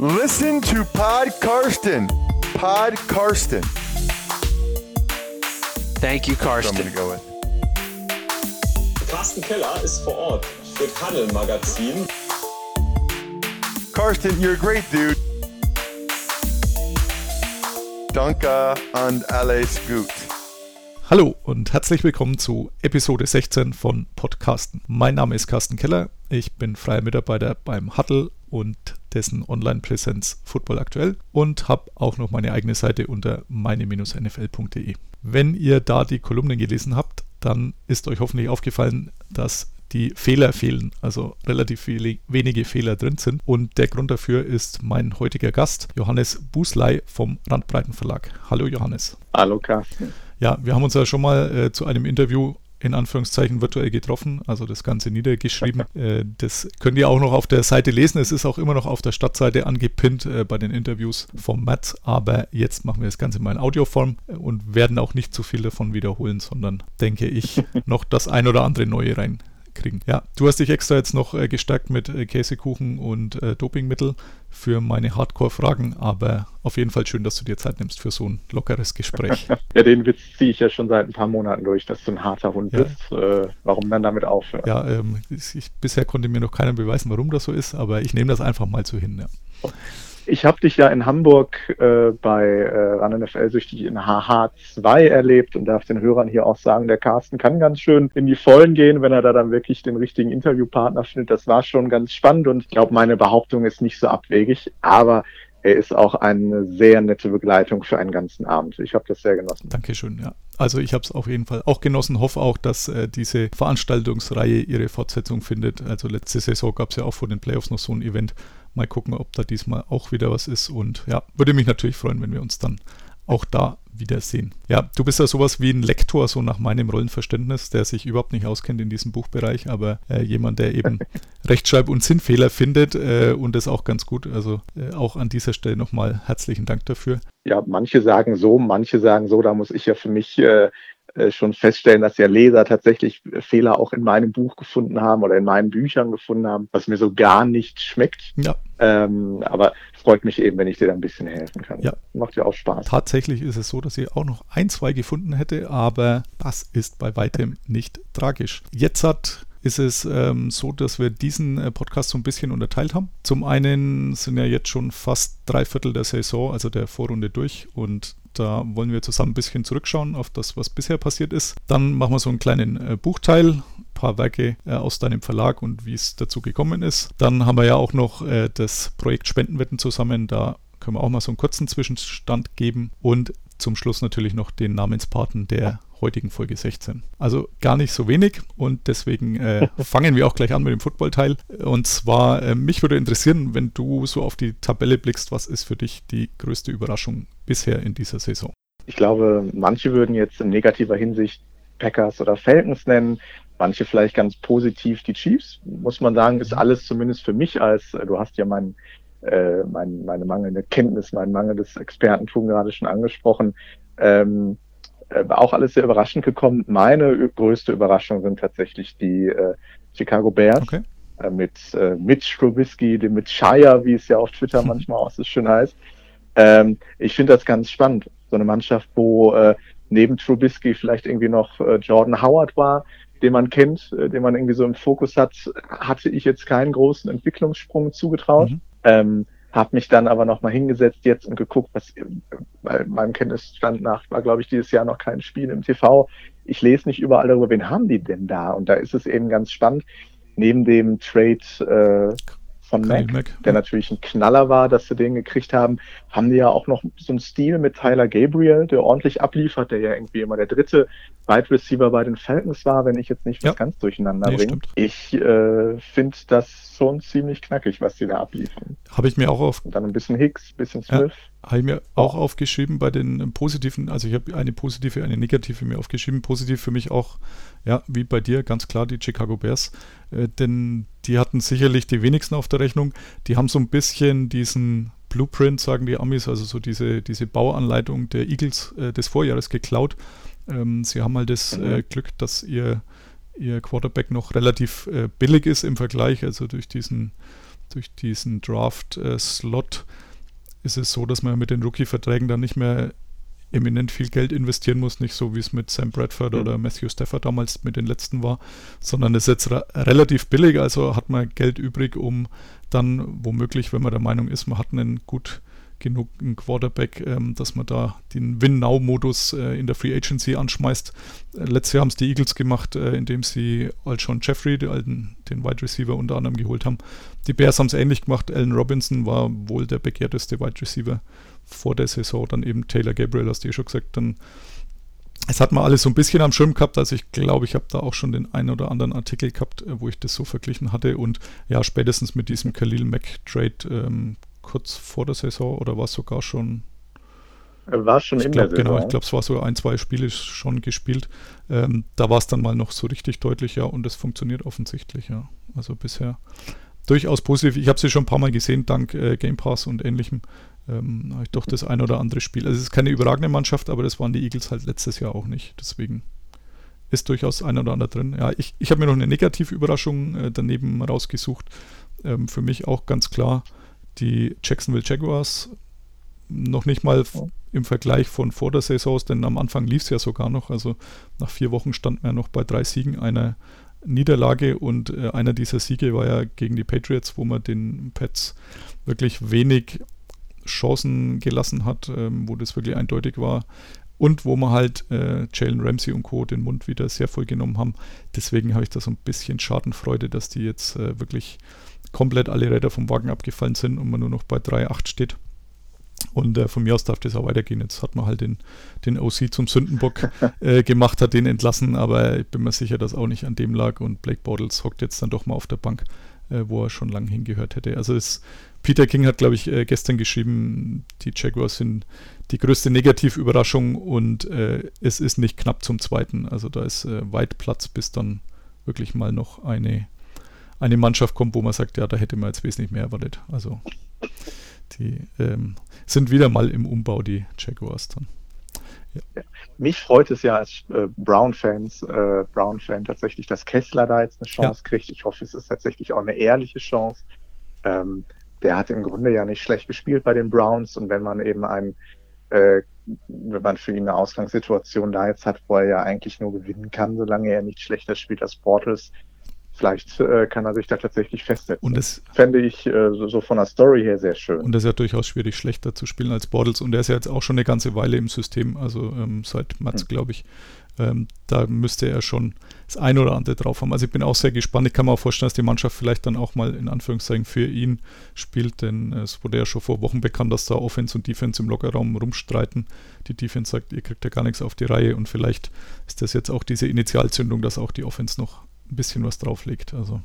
Listen to Pod Karsten. Pod Karsten. Thank you, So I'm Karsten. gonna go with. Carsten Keller ist vor Ort für Tunnel Magazin. Karsten, you're a great dude. Danke und alles gut. Hallo und herzlich willkommen zu Episode 16 von Podcasten. Mein Name ist Carsten Keller, ich bin freier Mitarbeiter beim Huddle und dessen Online-Präsenz Football aktuell und habe auch noch meine eigene Seite unter meine-nfl.de. Wenn ihr da die Kolumnen gelesen habt, dann ist euch hoffentlich aufgefallen, dass die Fehler fehlen, also relativ viele, wenige Fehler drin sind. Und der Grund dafür ist mein heutiger Gast, Johannes Busley vom Randbreiten Verlag. Hallo Johannes. Hallo Carsten. Ja, wir haben uns ja schon mal äh, zu einem Interview in Anführungszeichen virtuell getroffen, also das Ganze niedergeschrieben. äh, das könnt ihr auch noch auf der Seite lesen. Es ist auch immer noch auf der Stadtseite angepinnt äh, bei den Interviews vom Matt, aber jetzt machen wir das Ganze mal in Audioform äh, und werden auch nicht zu viel davon wiederholen, sondern denke ich noch das ein oder andere neue reinkriegen. Ja, du hast dich extra jetzt noch gestärkt mit Käsekuchen und Dopingmittel für meine Hardcore-Fragen, aber auf jeden Fall schön, dass du dir Zeit nimmst für so ein lockeres Gespräch. Ja, den Witz ziehe ich ja schon seit ein paar Monaten durch, dass du ein harter Hund Ja. bist. Äh, warum dann damit aufhören? Ja, ähm, ich, ich, bisher konnte mir noch keiner beweisen, warum das so ist, aber ich nehme das einfach mal so hin. Ja. Ich habe dich ja in Hamburg äh, bei äh, RAN NFL süchtig in HH2 erlebt und darf den Hörern hier auch sagen, der Carsten kann ganz schön in die Vollen gehen, wenn er da dann wirklich den richtigen Interviewpartner findet. Das war schon ganz spannend und ich glaube, meine Behauptung ist nicht so abwegig, aber er ist auch eine sehr nette Begleitung für einen ganzen Abend. Ich habe das sehr genossen. Dankeschön, ja. Also ich habe es auf jeden Fall auch genossen, hoffe auch, dass äh, diese Veranstaltungsreihe ihre Fortsetzung findet. Also letzte Saison gab es ja auch vor den Playoffs noch so ein Event. Mal gucken, ob da diesmal auch wieder was ist. Und ja, würde mich natürlich freuen, wenn wir uns dann auch da wiedersehen. Ja, du bist ja sowas wie ein Lektor, so nach meinem Rollenverständnis, der sich überhaupt nicht auskennt in diesem Buchbereich, aber äh, jemand, der eben Rechtschreib- und Sinnfehler findet äh, und das auch ganz gut. Also äh, auch an dieser Stelle nochmal herzlichen Dank dafür. ja, manche sagen so, manche sagen so, da muss ich ja für mich äh, schon feststellen, dass ja Leser tatsächlich Fehler auch in meinem Buch gefunden haben oder in meinen Büchern gefunden haben, was mir so gar nicht schmeckt. Ja, Ähm, aber freut mich eben, wenn ich dir da ein bisschen helfen kann. Ja. Macht ja auch Spaß. Tatsächlich ist es so, dass ich auch noch ein, zwei gefunden hätte, aber das ist bei weitem nicht tragisch. Jetzt hat ist es ähm, so, dass wir diesen äh, Podcast so ein bisschen unterteilt haben. Zum einen sind ja jetzt schon fast drei Viertel der Saison, also der Vorrunde durch und da wollen wir zusammen ein bisschen zurückschauen auf das, was bisher passiert ist. Dann machen wir so einen kleinen äh, Buchteil, ein paar Werke äh, aus deinem Verlag und wie es dazu gekommen ist. Dann haben wir ja auch noch äh, das Projekt Spendenwetten zusammen, da können wir auch mal so einen kurzen Zwischenstand geben und zum Schluss natürlich noch den Namenspaten der heutigen Folge 16. Also gar nicht so wenig und deswegen äh, fangen wir auch gleich an mit dem Football-Teil. Und zwar, äh, mich würde interessieren, wenn du so auf die Tabelle blickst, was ist für dich die größte Überraschung bisher in dieser Saison? Ich glaube, manche würden jetzt in negativer Hinsicht Packers oder Falcons nennen, manche vielleicht ganz positiv die Chiefs. Muss man sagen, ist alles zumindest für mich als, äh, du hast ja mein, äh, mein, meine mangelnde Kenntnis, mein mangelndes Expertentum gerade schon angesprochen, ähm, äh, auch alles sehr überraschend gekommen. Meine größte Überraschung sind tatsächlich die äh, Chicago Bears Okay. äh, mit äh, Mitch Trubisky, dem mit Shire, wie es ja auf Twitter manchmal auch so schön heißt. Ähm, ich finde das ganz spannend. So eine Mannschaft, wo äh, neben Trubisky vielleicht irgendwie noch äh, Jordan Howard war, den man kennt, äh, den man irgendwie so im Fokus hat, hatte ich jetzt keinen großen Entwicklungssprung zugetraut. Mhm. Ähm, habe mich dann aber nochmal hingesetzt jetzt und geguckt, was bei meinem Kenntnisstand nach war, glaube ich, dieses Jahr noch kein Spiel im TV. Ich lese nicht überall darüber, wen haben die denn da? Und da ist es eben ganz spannend. Neben dem Trade äh, von Mac, Mack, der ja. natürlich ein Knaller war, dass sie den gekriegt haben, haben die ja auch noch so einen Stil mit Tyler Gabriel, der ordentlich abliefert, der ja irgendwie immer der dritte Wide Receiver bei den Falcons war, wenn ich jetzt nicht was Ja. ganz durcheinander Nee, bringe. Ich äh, finde das schon ziemlich knackig, was die da abliefern. Habe ich mir auch auf Und dann ein bisschen Hicks, ein bisschen Ja. Smith. Habe ich mir auch aufgeschrieben bei den ähm, positiven, also ich habe eine positive, eine negative mir aufgeschrieben. Positiv für mich auch, ja, wie bei dir, ganz klar die Chicago Bears. Äh, denn die hatten sicherlich die wenigsten auf der Rechnung. Die haben so ein bisschen diesen Blueprint, sagen die Amis, also so diese, diese Bauanleitung der Eagles äh, des Vorjahres geklaut. Ähm, sie haben halt das Mhm. äh, Glück, dass ihr, ihr Quarterback noch relativ äh, billig ist im Vergleich, also durch diesen durch diesen Draft-Slot ist es so, dass man mit den Rookie-Verträgen dann nicht mehr eminent viel Geld investieren muss, nicht so wie es mit Sam Bradford mhm. oder Matthew Stafford damals mit den letzten war, sondern es ist jetzt relativ billig, also hat man Geld übrig, um dann womöglich, wenn man der Meinung ist, man hat einen gut genug einen Quarterback, ähm, dass man da den Win-Now-Modus äh, in der Free Agency anschmeißt. Äh, letztes Jahr haben es die Eagles gemacht, äh, indem sie Alshon Jeffrey, den, alten, den Wide Receiver, unter anderem geholt haben. Die Bears haben es ähnlich gemacht. Allen Robinson war wohl der begehrteste Wide Receiver vor der Saison. Dann eben Taylor Gabriel, hast du ja schon gesagt. Dann es hat man alles so ein bisschen am Schirm gehabt, also ich glaube, ich habe da auch schon den einen oder anderen Artikel gehabt, äh, wo ich das so verglichen hatte und ja, spätestens mit diesem Khalil Mack Trade ähm, kurz vor der Saison oder war es sogar schon? War schon in glaub, der Saison. Genau, ich glaube, es war so ein, zwei Spiele schon gespielt. Ähm, da war es dann mal noch so richtig deutlich, ja, und es funktioniert offensichtlich, ja. Also bisher durchaus positiv. Ich habe sie schon ein paar Mal gesehen, dank äh, Game Pass und ähnlichem. Ähm, habe ich doch das ein oder andere Spiel. Also es ist keine überragende Mannschaft, aber das waren die Eagles halt letztes Jahr auch nicht. Deswegen ist durchaus ein oder andere drin. Ja, ich, ich habe mir noch eine negative Überraschung äh, daneben rausgesucht. Ähm, für mich auch ganz klar die Jacksonville Jaguars noch nicht mal im Vergleich von vor der Saison, denn am Anfang lief es ja sogar noch. Also nach vier Wochen stand man ja noch bei drei Siegen, einer Niederlage und äh, einer dieser Siege war ja gegen die Patriots, wo man den Pets wirklich wenig Chancen gelassen hat, ähm, wo das wirklich eindeutig war. Und wo man halt äh, Jalen Ramsey und Co. den Mund wieder sehr voll genommen haben. Deswegen habe ich da so ein bisschen Schadenfreude, dass die jetzt äh, wirklich komplett alle Räder vom Wagen abgefallen sind und man nur noch bei 3,8 steht. Und äh, von mir aus darf das auch weitergehen. Jetzt hat man halt den, den OC zum Sündenbock äh, gemacht, hat den entlassen, aber ich bin mir sicher, dass auch nicht an dem lag und Blake Bortles hockt jetzt dann doch mal auf der Bank, äh, wo er schon lange hingehört hätte. Also es, Peter King hat, glaube ich, äh, gestern geschrieben, die Jaguars sind die größte Negativüberraschung und äh, es ist nicht knapp zum zweiten. Also da ist äh, weit Platz, bis dann wirklich mal noch eine eine Mannschaft kommt, wo man sagt, ja, da hätte man jetzt wesentlich mehr erwartet. Also die ähm, sind wieder mal im Umbau, die Jaguars dann. Ja. Mich freut es ja als äh, Brown-Fans, äh, Brown-Fan tatsächlich, dass Kessler da jetzt eine Chance ja. kriegt. Ich hoffe, es ist tatsächlich auch eine ehrliche Chance. Ähm, der hat im Grunde ja nicht schlecht gespielt bei den Browns und wenn man eben ein, äh, wenn man für ihn eine Ausgangssituation da jetzt hat, wo er ja eigentlich nur gewinnen kann, solange er nicht schlechter spielt als Portals, vielleicht äh, kann er sich da tatsächlich festsetzen. Und das fände ich äh, so, so, von der Story her sehr schön. Und das ist ja durchaus schwierig, schlechter zu spielen als Bortles. Und der ist ja jetzt auch schon eine ganze Weile im System, also ähm, seit März, hm. glaube ich. Ähm, da müsste er schon das ein oder andere drauf haben. Also ich bin auch sehr gespannt. Ich kann mir auch vorstellen, dass die Mannschaft vielleicht dann auch mal in Anführungszeichen für ihn spielt, denn es wurde ja schon vor Wochen bekannt, dass da Offense und Defense im Lockerraum rumstreiten. Die Defense sagt, ihr kriegt ja gar nichts auf die Reihe und vielleicht ist das jetzt auch diese Initialzündung, dass auch die Offense noch ein bisschen was drauflegt. Also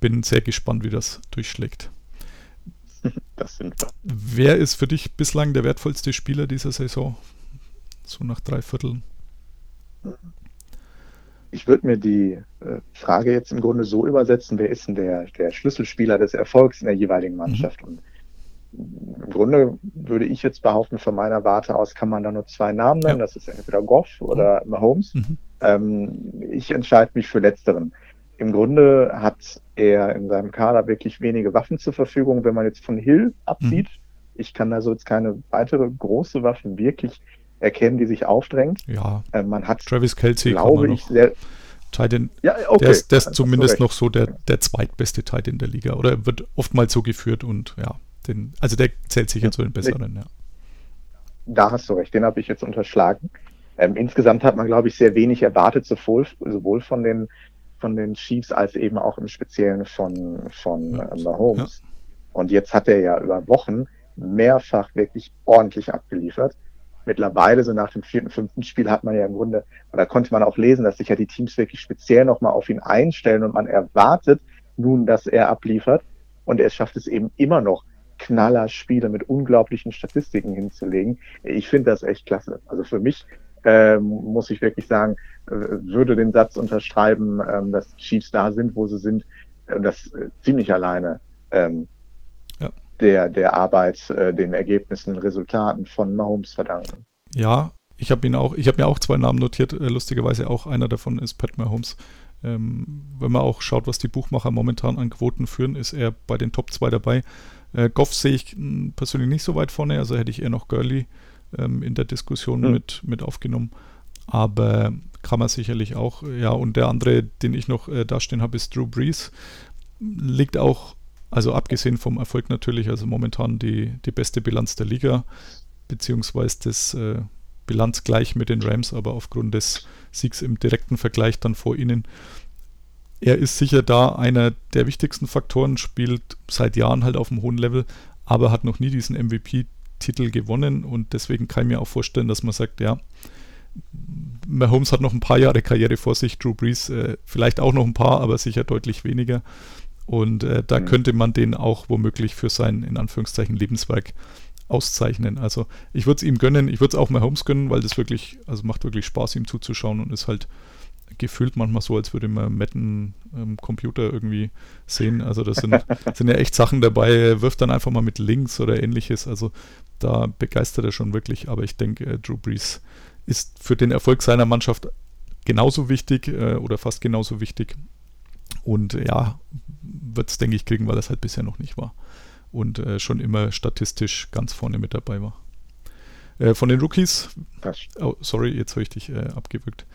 bin sehr gespannt, wie das durchschlägt. Das sind wir. Wer ist für dich bislang der wertvollste Spieler dieser Saison? So nach drei Vierteln. Ich würde mir die äh, Frage jetzt im Grunde so übersetzen, wer ist denn der, der Schlüsselspieler des Erfolgs in der jeweiligen Mannschaft? Mhm. Und im Grunde würde ich jetzt behaupten, von meiner Warte aus kann man da nur zwei Namen nennen. Ja. Das ist entweder Goff oder mhm. Mahomes. Mhm. Ähm, ich entscheide mich für Letzteren. Im Grunde hat er in seinem Kader wirklich wenige Waffen zur Verfügung, wenn man jetzt von Hill absieht. Mhm. Ich kann also jetzt keine weitere große Waffe wirklich erkennen, die sich aufdrängt. Ja. Äh, man hat, Travis Kelsey, glaube ich, sehr, Titan, ja, okay. der ist, der ist zumindest noch so der, der zweitbeste Titan in der Liga. Oder wird oftmals so geführt und ja, den, also der zählt sicher zu den besseren, ja. Da hast du recht, den habe ich jetzt unterschlagen. Ähm, insgesamt hat man, glaube ich, sehr wenig erwartet, sowohl, sowohl von den von den Chiefs als eben auch im Speziellen von, von äh, Mahomes. Ja. Und jetzt hat er ja über Wochen mehrfach wirklich ordentlich abgeliefert. Mittlerweile, so nach dem vierten, fünften Spiel, hat man ja im Grunde, oder konnte man auch lesen, dass sich ja die Teams wirklich speziell nochmal auf ihn einstellen und man erwartet nun, dass er abliefert. Und er schafft es eben immer noch, Knallerspiele mit unglaublichen Statistiken hinzulegen. Ich finde das echt klasse. Also für mich ähm, muss ich wirklich sagen, äh, würde den Satz unterschreiben, ähm, dass Chiefs da sind, wo sie sind, und das äh, ziemlich alleine ähm, ja. der, der Arbeit, äh, den Ergebnissen, Resultaten von Mahomes verdanken. Ja, ich habe ihn auch, ich habe mir auch zwei Namen notiert, äh, lustigerweise auch einer davon ist Pat Mahomes Ähm, wenn man auch schaut, was die Buchmacher momentan an Quoten führen, ist er bei den Top 2 dabei. Äh, Goff sehe ich persönlich nicht so weit vorne, also hätte ich eher noch Gurley ähm, in der Diskussion mhm. mit, mit aufgenommen. Aber kann man sicherlich auch. Ja, und der andere, den ich noch äh, dastehen habe, ist Drew Brees. Liegt auch, also abgesehen vom Erfolg natürlich, also momentan die, die beste Bilanz der Liga, beziehungsweise das äh, Bilanz gleich mit den Rams, aber aufgrund des Siegs im direkten Vergleich dann vor ihnen. Er ist sicher da einer der wichtigsten Faktoren, spielt seit Jahren halt auf einem hohen Level, aber hat noch nie diesen MVP-Titel gewonnen und deswegen kann ich mir auch vorstellen, dass man sagt, ja, Mahomes hat noch ein paar Jahre Karriere vor sich, Drew Brees äh, vielleicht auch noch ein paar, aber sicher deutlich weniger. Und äh, da mhm. könnte man den auch womöglich für sein, in Anführungszeichen, Lebenswerk auszeichnen. Also ich würde es ihm gönnen, ich würde es auch Mahomes gönnen, weil das wirklich, also macht wirklich Spaß, ihm zuzuschauen und ist halt gefühlt manchmal so, als würde man Metten ähm, Computer irgendwie sehen. Also das sind, sind ja echt Sachen dabei, er wirft dann einfach mal mit Links oder ähnliches. Also da begeistert er schon wirklich, aber ich denke, äh, Drew Brees ist für den Erfolg seiner Mannschaft genauso wichtig äh, oder fast genauso wichtig. Und ja, wird es, denke ich, kriegen, weil das halt bisher noch nicht war. Und äh, schon immer statistisch ganz vorne mit dabei war. Äh, von den Rookies. Oh, sorry, jetzt habe ich dich äh, abgewürgt.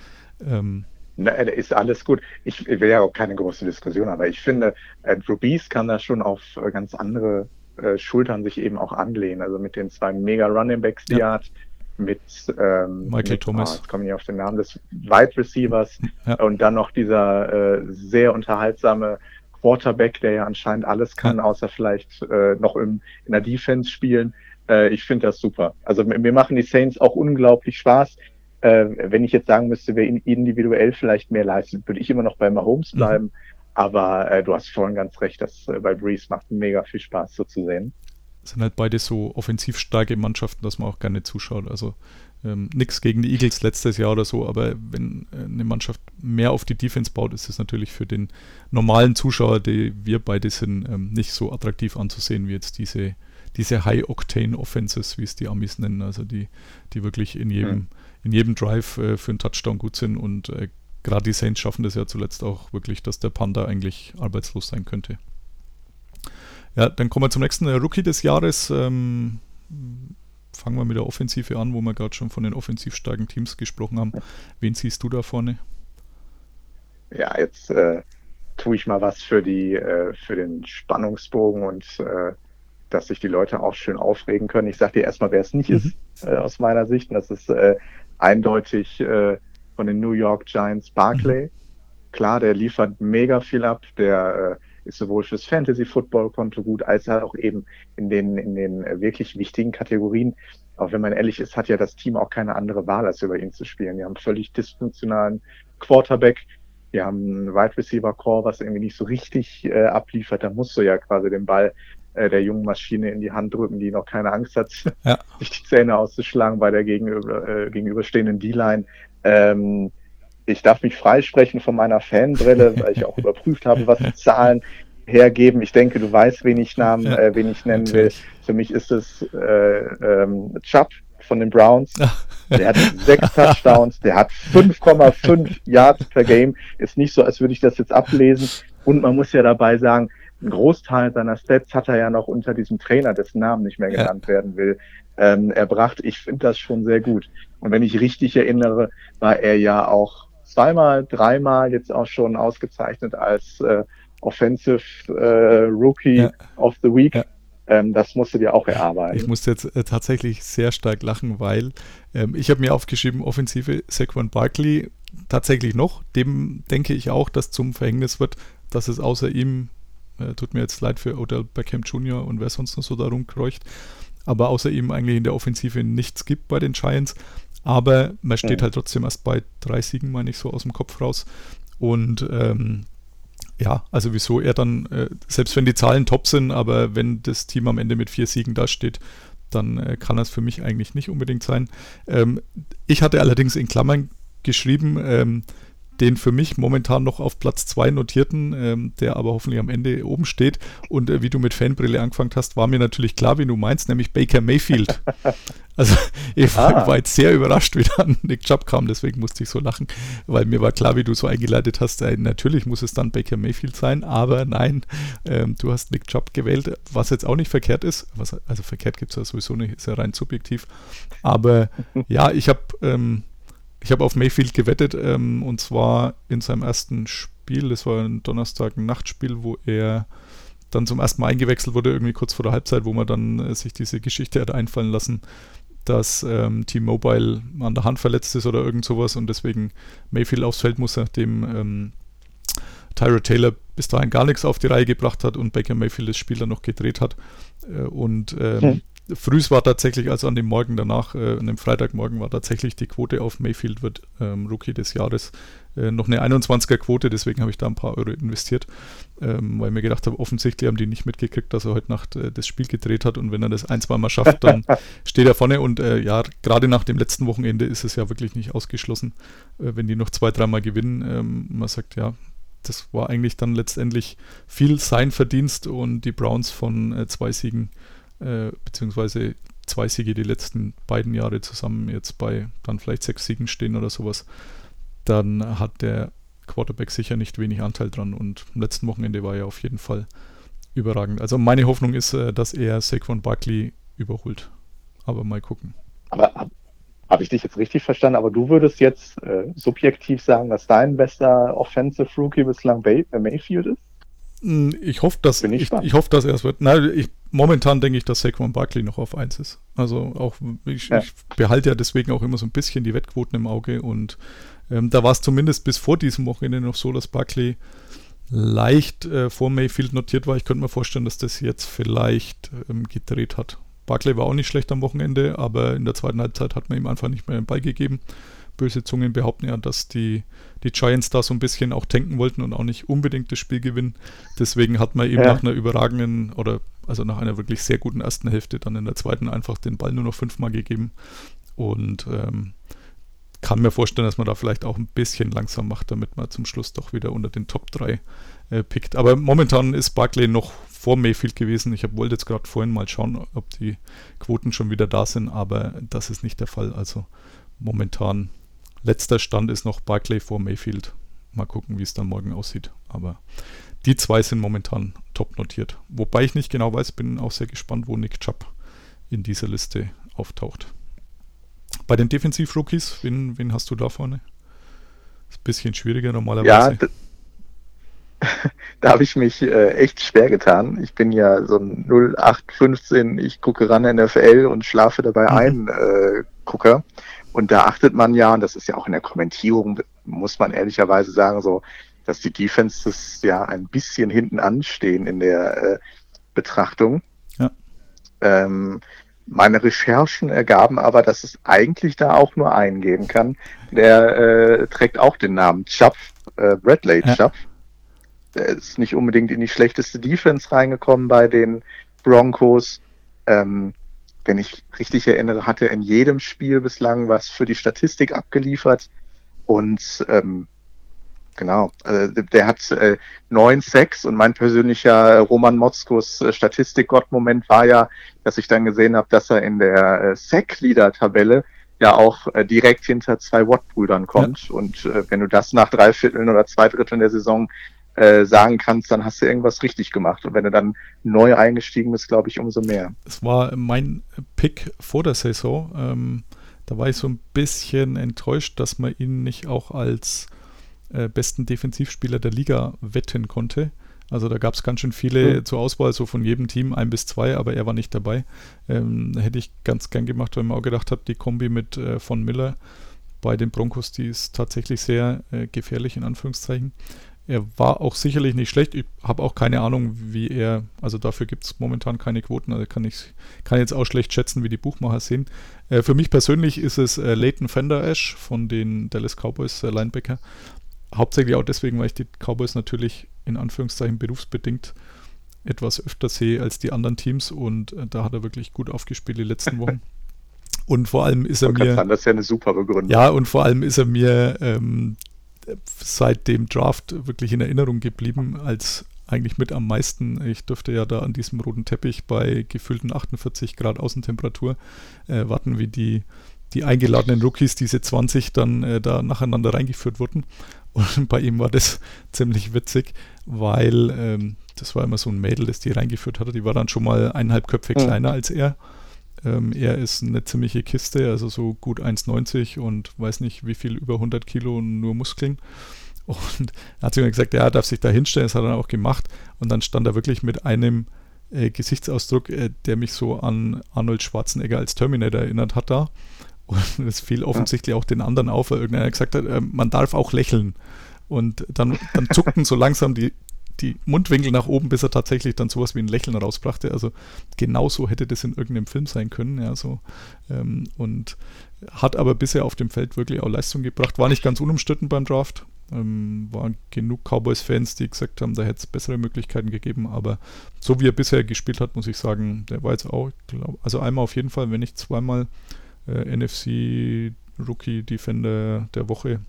Ähm, na, ist alles gut. Ich, ich, will ja auch keine große Diskussion, aber ich finde, äh, Drew Brees kann da schon auf äh, ganz andere äh, Schultern sich eben auch anlehnen. Also mit den zwei mega Running Backs, die ja. er hat, mit ähm, Michael mit, Thomas. Oh, jetzt komme ich auf den Namen des Wide Receivers ja. und dann noch dieser äh, sehr unterhaltsame Quarterback, der ja anscheinend alles kann, ja. außer vielleicht äh, noch im, in der Defense spielen. Äh, ich finde das super. Also mir machen die Saints auch unglaublich Spaß. Äh, wenn ich jetzt sagen müsste, wer individuell vielleicht mehr leistet, würde ich immer noch bei Mahomes mhm. bleiben. Mhm. Aber äh, du hast vorhin ganz recht, dass äh, bei Breeze macht mega viel Spaß so zu sehen sind halt beide so offensiv starke Mannschaften, dass man auch gerne zuschaut. Also ähm, nichts gegen die Eagles letztes Jahr oder so, aber wenn äh, eine Mannschaft mehr auf die Defense baut, ist es natürlich für den normalen Zuschauer, die wir beide sind, ähm, nicht so attraktiv anzusehen wie jetzt diese, diese High-Octane-Offenses, wie es die Amis nennen, also die, die wirklich in jedem, mhm. In jedem Drive äh, für einen Touchdown gut sind und äh, gerade die Saints schaffen das ja zuletzt auch wirklich, dass der Panda eigentlich arbeitslos sein könnte. Ja, dann kommen wir zum nächsten äh, Rookie des Jahres. Ähm, fangen wir mit der Offensive an, wo wir gerade schon von den offensiv starken Teams gesprochen haben. Wen siehst du da vorne? Ja, jetzt äh, tue ich mal was für die äh, für den Spannungsbogen und äh, dass sich die Leute auch schön aufregen können. Ich sage dir erstmal, wer es nicht mhm. ist, äh, aus meiner Sicht. Und das ist äh, eindeutig äh, von den New York Giants Barclay. Mhm. Klar, der liefert mega viel ab. Der äh, ist sowohl fürs Fantasy-Football-Konto gut, als halt auch eben in den, in den äh, wirklich wichtigen Kategorien. Auch wenn man ehrlich ist, hat ja das Team auch keine andere Wahl, als über ihn zu spielen. Die haben völlig dysfunktionalen Quarterback, die haben einen Wide Receiver Core, was irgendwie nicht so richtig äh, abliefert. Da musst du ja quasi den Ball äh, der jungen Maschine in die Hand drücken, die noch keine Angst hat, ja. sich die Zähne auszuschlagen bei der gegenüber, äh, gegenüberstehenden D-Line. Ähm, ich darf mich freisprechen von meiner Fanbrille, weil ich auch überprüft habe, was die Zahlen hergeben. Ich denke, du weißt, wen ich, Namen, ja, äh, wen ich nennen natürlich. will. Für mich ist es äh, ähm, Chubb von den Browns. Der hat sechs Touchdowns, der hat 5,5 Yards per Game. Ist nicht so, als würde ich das jetzt ablesen. Und man muss ja dabei sagen, ein Großteil seiner Stats hat er ja noch unter diesem Trainer, dessen Namen nicht mehr genannt ja. werden will, ähm, erbracht. Ich finde das schon sehr gut. Und wenn ich richtig erinnere, war er ja auch zweimal, dreimal jetzt auch schon ausgezeichnet als äh, Offensive äh, Rookie ja. of the Week. Ja. Ähm, das musst du dir auch erarbeiten. Ich musste jetzt äh, tatsächlich sehr stark lachen, weil ähm, ich habe mir aufgeschrieben, Offensive Saquon Barkley tatsächlich noch. Dem denke ich auch, dass zum Verhängnis wird, dass es außer ihm, äh, tut mir jetzt leid für Odell Beckham Jr. und wer sonst noch so darum kreucht, aber außer ihm eigentlich in der Offensive nichts gibt bei den Giants. Aber man steht mhm. halt trotzdem erst bei drei Siegen, meine ich so aus dem Kopf raus. Und ähm, ja, also wieso er dann, äh, selbst wenn die Zahlen top sind, aber wenn das Team am Ende mit vier Siegen dasteht, dann äh, kann das für mich eigentlich nicht unbedingt sein. Ähm, ich hatte allerdings in Klammern geschrieben, ähm, den für mich momentan noch auf Platz 2 notierten, ähm, der aber hoffentlich am Ende oben steht. Und äh, wie du mit Fanbrille angefangen hast, war mir natürlich klar, wie du meinst, nämlich Baker Mayfield. Also ich war, ah. war, jetzt sehr überrascht, wie dann Nick Chubb kam, deswegen musste ich so lachen, weil mir war klar, wie du so eingeleitet hast, äh, natürlich muss es dann Baker Mayfield sein, aber nein, ähm, du hast Nick Chubb gewählt, was jetzt auch nicht verkehrt ist, was, also verkehrt gibt es ja sowieso nicht, ist ja rein subjektiv, aber ja, ich habe ähm, ich habe auf Mayfield gewettet ähm, und zwar in seinem ersten Spiel. Das war ein Donnerstag ein Nachtspiel, wo er dann zum ersten Mal eingewechselt wurde, irgendwie kurz vor der Halbzeit, wo man dann äh, sich diese Geschichte hat einfallen lassen, dass ähm, T-Mobile an der Hand verletzt ist oder irgend sowas und deswegen Mayfield aufs Feld muss, nachdem ähm, Tyra Taylor bis dahin gar nichts auf die Reihe gebracht hat und Baker Mayfield das Spiel dann noch gedreht hat. Äh, und ähm, hm frühs war tatsächlich, also an dem Morgen danach, äh, an dem Freitagmorgen war tatsächlich die Quote auf Mayfield wird ähm, Rookie des Jahres äh, noch eine 21er Quote, deswegen habe ich da ein paar Euro investiert, ähm, weil mir gedacht habe, offensichtlich haben die nicht mitgekriegt, dass er heute Nacht äh, das Spiel gedreht hat und wenn er das ein, zwei Mal schafft, dann steht er vorne und äh, ja, gerade nach dem letzten Wochenende ist es ja wirklich nicht ausgeschlossen, äh, wenn die noch zwei, dreimal gewinnen. Ähm, man sagt, ja, das war eigentlich dann letztendlich viel sein Verdienst und die Browns von äh, zwei Siegen äh, beziehungsweise zwei Siege die letzten beiden Jahre zusammen jetzt bei dann vielleicht sechs Siegen stehen oder sowas, dann hat der Quarterback sicher nicht wenig Anteil dran und am letzten Wochenende war er auf jeden Fall überragend. Also meine Hoffnung ist, äh, dass er Saquon Barkley überholt. Aber mal gucken. Aber habe hab ich dich jetzt richtig verstanden? Aber du würdest jetzt äh, subjektiv sagen, dass dein bester Offensive Rookie bislang Bay Mayfield ist? Hm, ich hoffe, dass, ich, ich, hoffe, dass er es wird. Nein, ich, momentan denke ich, dass Saquon Barkley noch auf 1 ist. Also auch, ich, ja. ich, behalte ja deswegen auch immer so ein bisschen die Wettquoten im Auge und ähm, da war es zumindest bis vor diesem Wochenende noch so, dass Barkley leicht äh, vor Mayfield notiert war. Ich könnte mir vorstellen, dass das jetzt vielleicht ähm, gedreht hat. Barkley war auch nicht schlecht am Wochenende, aber in der zweiten Halbzeit hat man ihm einfach nicht mehr den Ball gegeben böse Zungen behaupten ja, dass die, die Giants da so ein bisschen auch tanken wollten und auch nicht unbedingt das Spiel gewinnen. Deswegen hat man eben ja. nach einer überragenden oder also nach einer wirklich sehr guten ersten Hälfte dann in der zweiten einfach den Ball nur noch fünfmal gegeben. Und ähm, kann mir vorstellen, dass man da vielleicht auch ein bisschen langsam macht, damit man zum Schluss doch wieder unter den Top 3 äh, pickt. Aber momentan ist Barclay noch vor Mayfield gewesen. Ich hab, wollte jetzt gerade vorhin mal schauen, ob die Quoten schon wieder da sind, aber das ist nicht der Fall. Also momentan Letzter Stand ist noch Barclay vor Mayfield. Mal gucken, wie es dann morgen aussieht. Aber die zwei sind momentan top notiert. Wobei ich nicht genau weiß, bin auch sehr gespannt, wo Nick Chubb in dieser Liste auftaucht. Bei den Defensiv-Rookies, wen, wen hast du da vorne? Ist ein bisschen schwieriger normalerweise. Ja, da habe ich mich äh, echt schwer getan. Ich bin ja so ein 0815, ich gucke ran NFL und schlafe dabei mhm. ein äh, Gucker. Und da achtet man ja, und das ist ja auch in der Kommentierung, muss man ehrlicherweise sagen, so, dass die Defenses ja ein bisschen hinten anstehen in der äh, Betrachtung. Ja. Ähm, meine Recherchen ergaben aber, dass es eigentlich da auch nur einen geben kann. Der äh, trägt auch den Namen Chubb, äh, Bradley ja. Chubb. Der ist nicht unbedingt in die schlechteste Defense reingekommen bei den Broncos. Ähm, wenn ich richtig erinnere, hat er in jedem Spiel bislang was für die Statistik abgeliefert. Und ähm, genau, äh, der hat äh, neun Sex und mein persönlicher Roman Motzkos äh, Statistikgott-Moment war ja, dass ich dann gesehen habe, dass er in der äh, Sack-Leader-Tabelle ja auch äh, direkt hinter zwei Watt-Brüdern kommt. Ja. Und äh, wenn du das nach drei Vierteln oder zwei Dritteln der Saison äh, sagen kannst, dann hast du irgendwas richtig gemacht. Und wenn du dann neu eingestiegen bist, glaube ich, umso mehr. Es war mein Pick vor der Saison. Ähm, da war ich so ein bisschen enttäuscht, dass man ihn nicht auch als äh, besten Defensivspieler der Liga wetten konnte. Also da gab es ganz schön viele mhm. zur Auswahl, so von jedem Team ein bis zwei, aber er war nicht dabei. Ähm, hätte ich ganz gern gemacht, weil man auch gedacht hat, die Kombi mit äh, von Miller bei den Broncos, die ist tatsächlich sehr äh, gefährlich in Anführungszeichen. Er war auch sicherlich nicht schlecht. Ich habe auch keine Ahnung, wie er, also dafür gibt es momentan keine Quoten, also kann ich kann jetzt auch schlecht schätzen, wie die Buchmacher sehen. Äh, für mich persönlich ist es äh, Leighton Fender Ash von den Dallas Cowboys äh, Linebacker. Hauptsächlich auch deswegen, weil ich die Cowboys natürlich in Anführungszeichen berufsbedingt etwas öfter sehe als die anderen Teams und äh, da hat er wirklich gut aufgespielt die letzten Wochen. Und vor allem ist er mir. Sagen, das ist ja eine super Begründung. Ja, und vor allem ist er mir ähm, seit dem Draft wirklich in Erinnerung geblieben als eigentlich mit am meisten. Ich dürfte ja da an diesem roten Teppich bei gefühlten 48 Grad Außentemperatur äh, warten, wie die, die eingeladenen Rookies, diese 20, dann äh, da nacheinander reingeführt wurden. Und bei ihm war das ziemlich witzig, weil ähm, das war immer so ein Mädel, das die reingeführt hatte. Die war dann schon mal eineinhalb Köpfe mhm. kleiner als er. Ähm, er ist eine ziemliche Kiste, also so gut 1,90 und weiß nicht wie viel, über 100 Kilo nur Muskeln. Und er hat sogar gesagt, ja, er darf sich da hinstellen, das hat er auch gemacht. Und dann stand er wirklich mit einem äh, Gesichtsausdruck, äh, der mich so an Arnold Schwarzenegger als Terminator erinnert hat da. Und es fiel offensichtlich auch den anderen auf, weil irgendeiner gesagt hat, äh, man darf auch lächeln. Und dann, dann zuckten so langsam die, die Mundwinkel nach oben, bis er tatsächlich dann sowas wie ein Lächeln rausbrachte. Also genauso hätte das in irgendeinem Film sein können. Ja, so. Ähm, und hat aber bisher auf dem Feld wirklich auch Leistung gebracht. War nicht ganz unumstritten beim Draft. Ähm, waren genug Cowboys-Fans, die gesagt haben, da hätte es bessere Möglichkeiten gegeben. Aber so wie er bisher gespielt hat, muss ich sagen, der war jetzt auch, glaub, also einmal auf jeden Fall, wenn nicht zweimal äh, NFC Rookie Defender der Woche.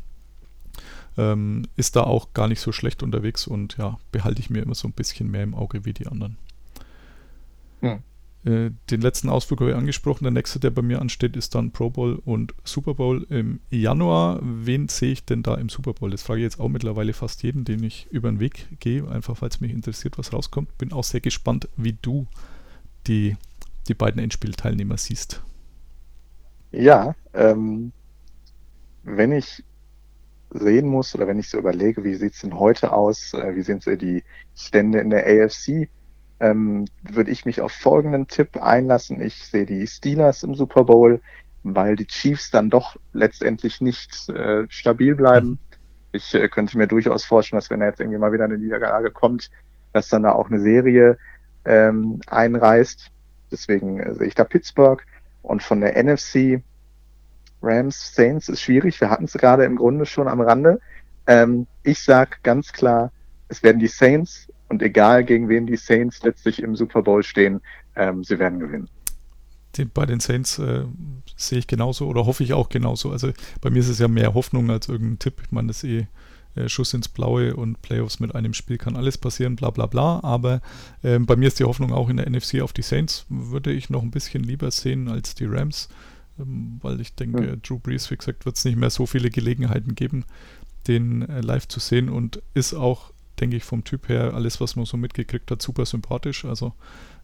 Ähm, ist da auch gar nicht so schlecht unterwegs und ja, behalte ich mir immer so ein bisschen mehr im Auge wie die anderen. Hm. Äh, den letzten Ausflug habe ich angesprochen. Der nächste, der bei mir ansteht, ist dann Pro Bowl und Super Bowl im Januar. Wen sehe ich denn da im Super Bowl? Das frage ich jetzt auch mittlerweile fast jeden, den ich über den Weg gehe, einfach falls mich interessiert, was rauskommt. Bin auch sehr gespannt, wie du die, die beiden Endspielteilnehmer siehst. Ja, ähm, wenn ich sehen muss oder wenn ich so überlege, wie sieht es denn heute aus, äh, wie sind so die Stände in der AFC, ähm, würde ich mich auf folgenden Tipp einlassen. Ich sehe die Steelers im Super Bowl, weil die Chiefs dann doch letztendlich nicht äh, stabil bleiben. Ich äh, könnte mir durchaus vorstellen, dass wenn er jetzt irgendwie mal wieder eine Niederlage kommt, dass dann da auch eine Serie ähm, einreißt. Deswegen äh, sehe ich da Pittsburgh. Und von der NFC Rams Saints ist schwierig. Wir hatten es gerade im Grunde schon am Rande. Ähm, ich sag ganz klar, es werden die Saints und egal gegen wen die Saints letztlich im Super Bowl stehen, ähm, sie werden gewinnen. bei den Saints äh, sehe ich genauso oder hoffe ich auch genauso. Also bei mir ist es ja mehr Hoffnung als irgendein Tipp. Ich meine, das ist eh Schuss ins Blaue und Playoffs mit einem Spiel kann alles passieren, bla bla bla. Aber äh, bei mir ist die Hoffnung auch in der NFC auf die Saints. Würde ich noch ein bisschen lieber sehen als die Rams, ähm, weil ich denke, mhm. Drew Brees, wie gesagt, wird es nicht mehr so viele Gelegenheiten geben, den äh, live zu sehen und ist auch denke ich, vom Typ her, alles, was man so mitgekriegt hat, super sympathisch. Also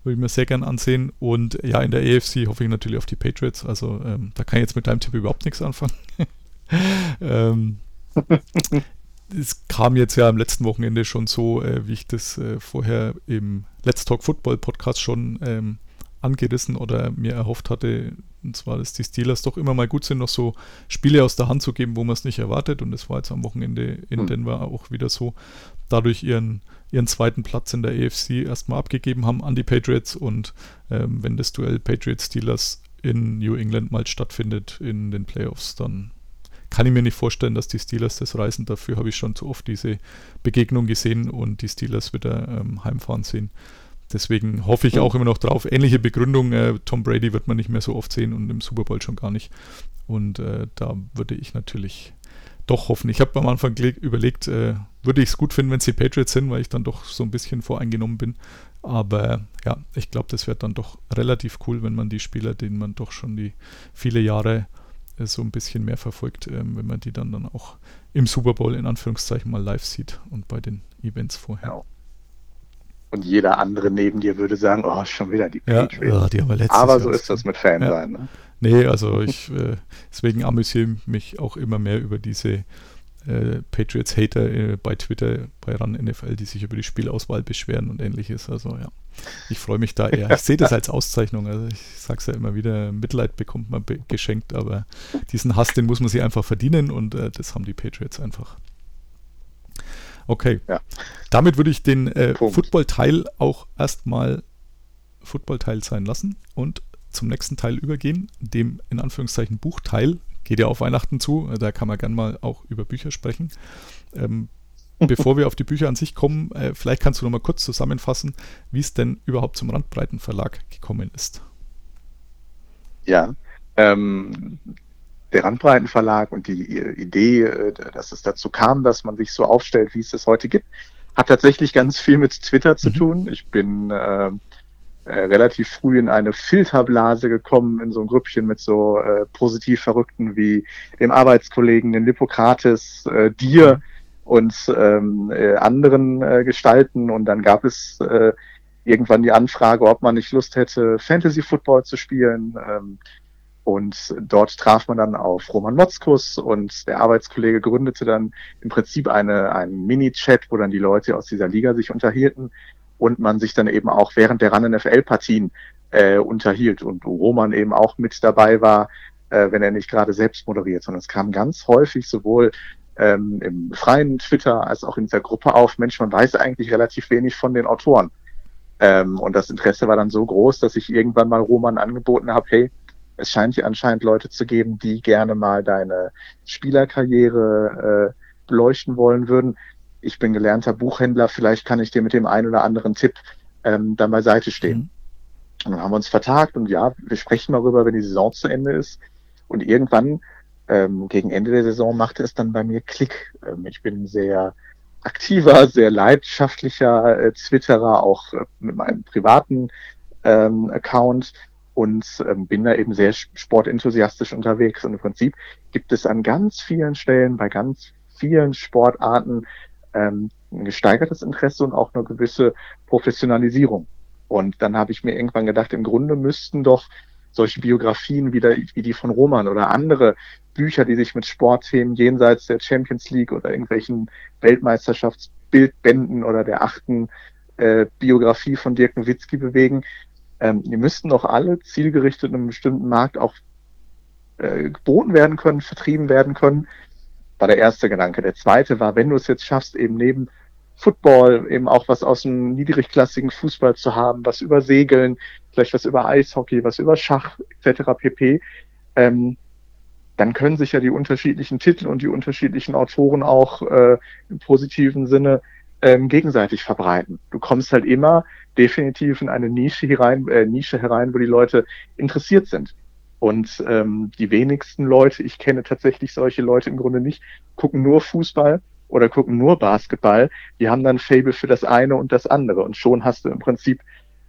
würde ich mir sehr gern ansehen. Und ja, in der AFC hoffe ich natürlich auf die Patriots. Also ähm, da kann ich jetzt mit deinem Tipp überhaupt nichts anfangen. ähm, es kam jetzt ja am letzten Wochenende schon so, äh, wie ich das äh, vorher im Let's Talk Football Podcast schon ähm, angerissen oder mir erhofft hatte, und zwar, dass die Steelers doch immer mal gut sind, noch so Spiele aus der Hand zu geben, wo man es nicht erwartet. Und das war jetzt am Wochenende in hm. Denver auch wieder so. Dadurch ihren, ihren zweiten Platz in der AFC erstmal abgegeben haben an die Patriots. Und ähm, wenn das Duell Patriots-Steelers in New England mal stattfindet in den Playoffs, dann kann ich mir nicht vorstellen, dass die Steelers das reißen. Dafür habe ich schon zu oft diese Begegnung gesehen und die Steelers wieder ähm, heimfahren sehen. Deswegen hoffe ich auch immer noch drauf. Ähnliche Begründung, äh, Tom Brady wird man nicht mehr so oft sehen und im Super Bowl schon gar nicht. Und äh, da würde ich natürlich doch hoffen. Ich habe am Anfang überlegt, äh, würde ich es gut finden, wenn es die Patriots sind, weil ich dann doch so ein bisschen voreingenommen bin. Aber ja, ich glaube, das wird dann doch relativ cool, wenn man die Spieler, denen man doch schon die viele Jahre äh, so ein bisschen mehr verfolgt, ähm, wenn man die dann, dann auch im Super Bowl in Anführungszeichen mal live sieht und bei den Events vorher. Ja. Und jeder andere neben dir würde sagen, oh, schon wieder die Patriots. Ja, die aber Aber so ist das mit Fan ja. sein. Ne? Nee, also ich, äh, deswegen amüsiere mich auch immer mehr über diese äh, Patriots-Hater äh, bei Twitter, bei RAN NFL, die sich über die Spielauswahl beschweren und ähnliches. Also ja, ich freue mich da eher. Ich sehe das als Auszeichnung. Also ich sage es ja immer wieder, Mitleid bekommt man be geschenkt, aber diesen Hass, den muss man sich einfach verdienen und äh, das haben die Patriots einfach. Okay. Ja. Damit würde ich den äh, Football-Teil auch erstmal Football-Teil sein lassen und zum nächsten Teil übergehen, dem in Anführungszeichen Buchteil. Geht ja auf Weihnachten zu, da kann man gerne mal auch über Bücher sprechen. Ähm, bevor wir auf die Bücher an sich kommen, äh, vielleicht kannst du noch mal kurz zusammenfassen, wie es denn überhaupt zum Randbreiten Verlag gekommen ist. Ja, ähm, der Randbreitenverlag und die Idee, äh, dass es dazu kam, dass man sich so aufstellt, wie es es heute gibt, hat tatsächlich ganz viel mit Twitter zu mhm. tun. Ich bin äh, äh, relativ früh in eine Filterblase gekommen, in so ein Grüppchen mit so äh, positiv Verrückten wie dem Arbeitskollegen, den Hippokrates, äh, dir und ähm, äh, anderen äh, Gestalten. Und dann gab es äh, irgendwann die Anfrage, ob man nicht Lust hätte, Fantasy Football zu spielen. Ähm, und dort traf man dann auf Roman Motzkus und der Arbeitskollege gründete dann im Prinzip eine, einen Mini-Chat, wo dann die Leute aus dieser Liga sich unterhielten und man sich dann eben auch während der Run-NFL-Partien äh, unterhielt und Roman eben auch mit dabei war, äh, wenn er nicht gerade selbst moderiert, sondern es kam ganz häufig sowohl ähm, im freien Twitter als auch in dieser Gruppe auf, Mensch, man weiß eigentlich relativ wenig von den Autoren. Ähm, und das Interesse war dann so groß, dass ich irgendwann mal Roman angeboten habe, hey, es scheint hier anscheinend Leute zu geben, die gerne mal deine Spielerkarriere äh, beleuchten wollen würden. Ich bin gelernter Buchhändler, vielleicht kann ich dir mit dem einen oder anderen Tipp ähm, dann beiseite stehen. Mhm. Und dann haben wir uns vertagt und ja, wir sprechen darüber, wenn die Saison zu Ende ist. Und irgendwann, ähm, gegen Ende der Saison, machte es dann bei mir Klick. Ähm, ich bin sehr aktiver, sehr leidenschaftlicher äh, Twitterer, auch äh, mit meinem privaten ähm, Account und ähm, bin da eben sehr sportenthusiastisch unterwegs. Und im Prinzip gibt es an ganz vielen Stellen, bei ganz vielen Sportarten ähm, ein gesteigertes Interesse und auch eine gewisse Professionalisierung. Und dann habe ich mir irgendwann gedacht, im Grunde müssten doch solche Biografien wie, der, wie die von Roman oder andere Bücher, die sich mit Sportthemen jenseits der Champions League oder irgendwelchen Weltmeisterschaftsbildbänden oder der achten äh, Biografie von Dirk Nowitzki bewegen, ähm, die müssten doch alle zielgerichtet in einem bestimmten Markt auch äh, geboten werden können, vertrieben werden können. War der erste Gedanke. Der zweite war, wenn du es jetzt schaffst, eben neben Football eben auch was aus dem niedrigklassigen Fußball zu haben, was über Segeln, vielleicht was über Eishockey, was über Schach etc. pp. Ähm, dann können sich ja die unterschiedlichen Titel und die unterschiedlichen Autoren auch äh, im positiven Sinne ähm, gegenseitig verbreiten. Du kommst halt immer definitiv in eine Nische herein, äh, Nische herein, wo die Leute interessiert sind. Und ähm, die wenigsten Leute, ich kenne tatsächlich solche Leute im Grunde nicht, gucken nur Fußball oder gucken nur Basketball. Die haben dann Fable für das eine und das andere. Und schon hast du im Prinzip,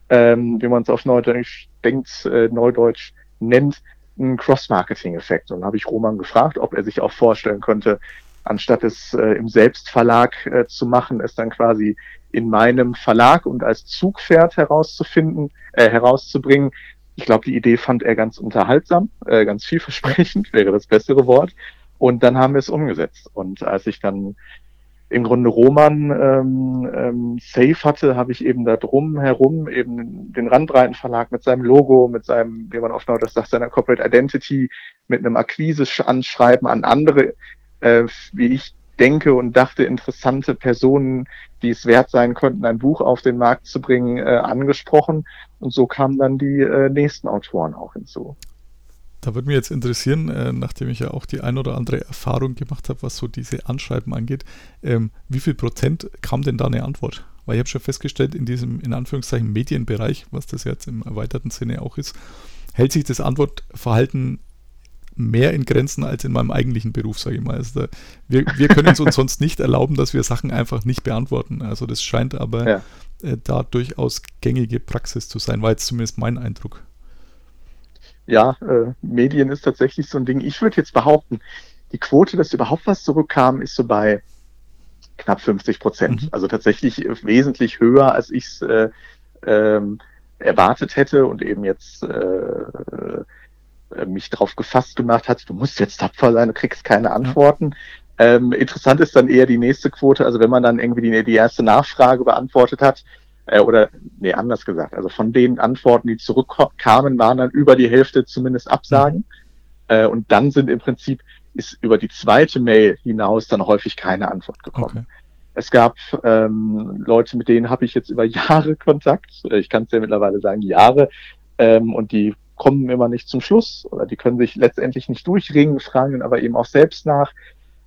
ähm, wie man es auf Neudeutsch denkt, äh, Neudeutsch nennt, einen Cross-Marketing-Effekt. Und habe ich Roman gefragt, ob er sich auch vorstellen könnte, anstatt es äh, im Selbstverlag äh, zu machen, es dann quasi in meinem Verlag und als Zugpferd herauszufinden, äh, herauszubringen. Ich glaube, die Idee fand er ganz unterhaltsam, äh, ganz vielversprechend, wäre das bessere Wort. Und dann haben wir es umgesetzt. Und als ich dann im Grunde Roman ähm, ähm, safe hatte, habe ich eben da drum herum eben den Randbreitenverlag mit seinem Logo, mit seinem, wie man oft noch das sagt, seiner Corporate Identity, mit einem Akquise-Anschreiben an andere äh, wie ich denke und dachte, interessante Personen, die es wert sein könnten, ein Buch auf den Markt zu bringen, äh, angesprochen. Und so kamen dann die äh, nächsten Autoren auch hinzu. Da würde mich jetzt interessieren, äh, nachdem ich ja auch die ein oder andere Erfahrung gemacht habe, was so diese Anschreiben angeht, ähm, wie viel Prozent kam denn da eine Antwort? Weil ich habe schon festgestellt, in diesem, in Anführungszeichen, Medienbereich, was das jetzt im erweiterten Sinne auch ist, hält sich das Antwortverhalten mehr in Grenzen als in meinem eigentlichen Beruf, sage ich mal. Also da, wir, wir können es uns sonst nicht erlauben, dass wir Sachen einfach nicht beantworten. Also das scheint aber ja. äh, da durchaus gängige Praxis zu sein, war jetzt zumindest mein Eindruck. Ja, äh, Medien ist tatsächlich so ein Ding. Ich würde jetzt behaupten, die Quote, dass überhaupt was zurückkam, ist so bei knapp 50 Prozent. Mhm. Also tatsächlich wesentlich höher, als ich es äh, ähm, erwartet hätte und eben jetzt äh, äh, mich darauf gefasst gemacht hat, du musst jetzt tapfer sein, du kriegst keine Antworten. Ähm, interessant ist dann eher die nächste Quote, also wenn man dann irgendwie die, die erste Nachfrage beantwortet hat, äh, oder nee, anders gesagt, also von den Antworten, die zurückkamen, waren dann über die Hälfte zumindest Absagen. Mhm. Äh, und dann sind im Prinzip, ist über die zweite Mail hinaus dann häufig keine Antwort gekommen. Okay. Es gab ähm, Leute, mit denen habe ich jetzt über Jahre Kontakt. Ich kann es ja mittlerweile sagen, Jahre. Ähm, und die kommen immer nicht zum Schluss oder die können sich letztendlich nicht durchringen, fragen aber eben auch selbst nach.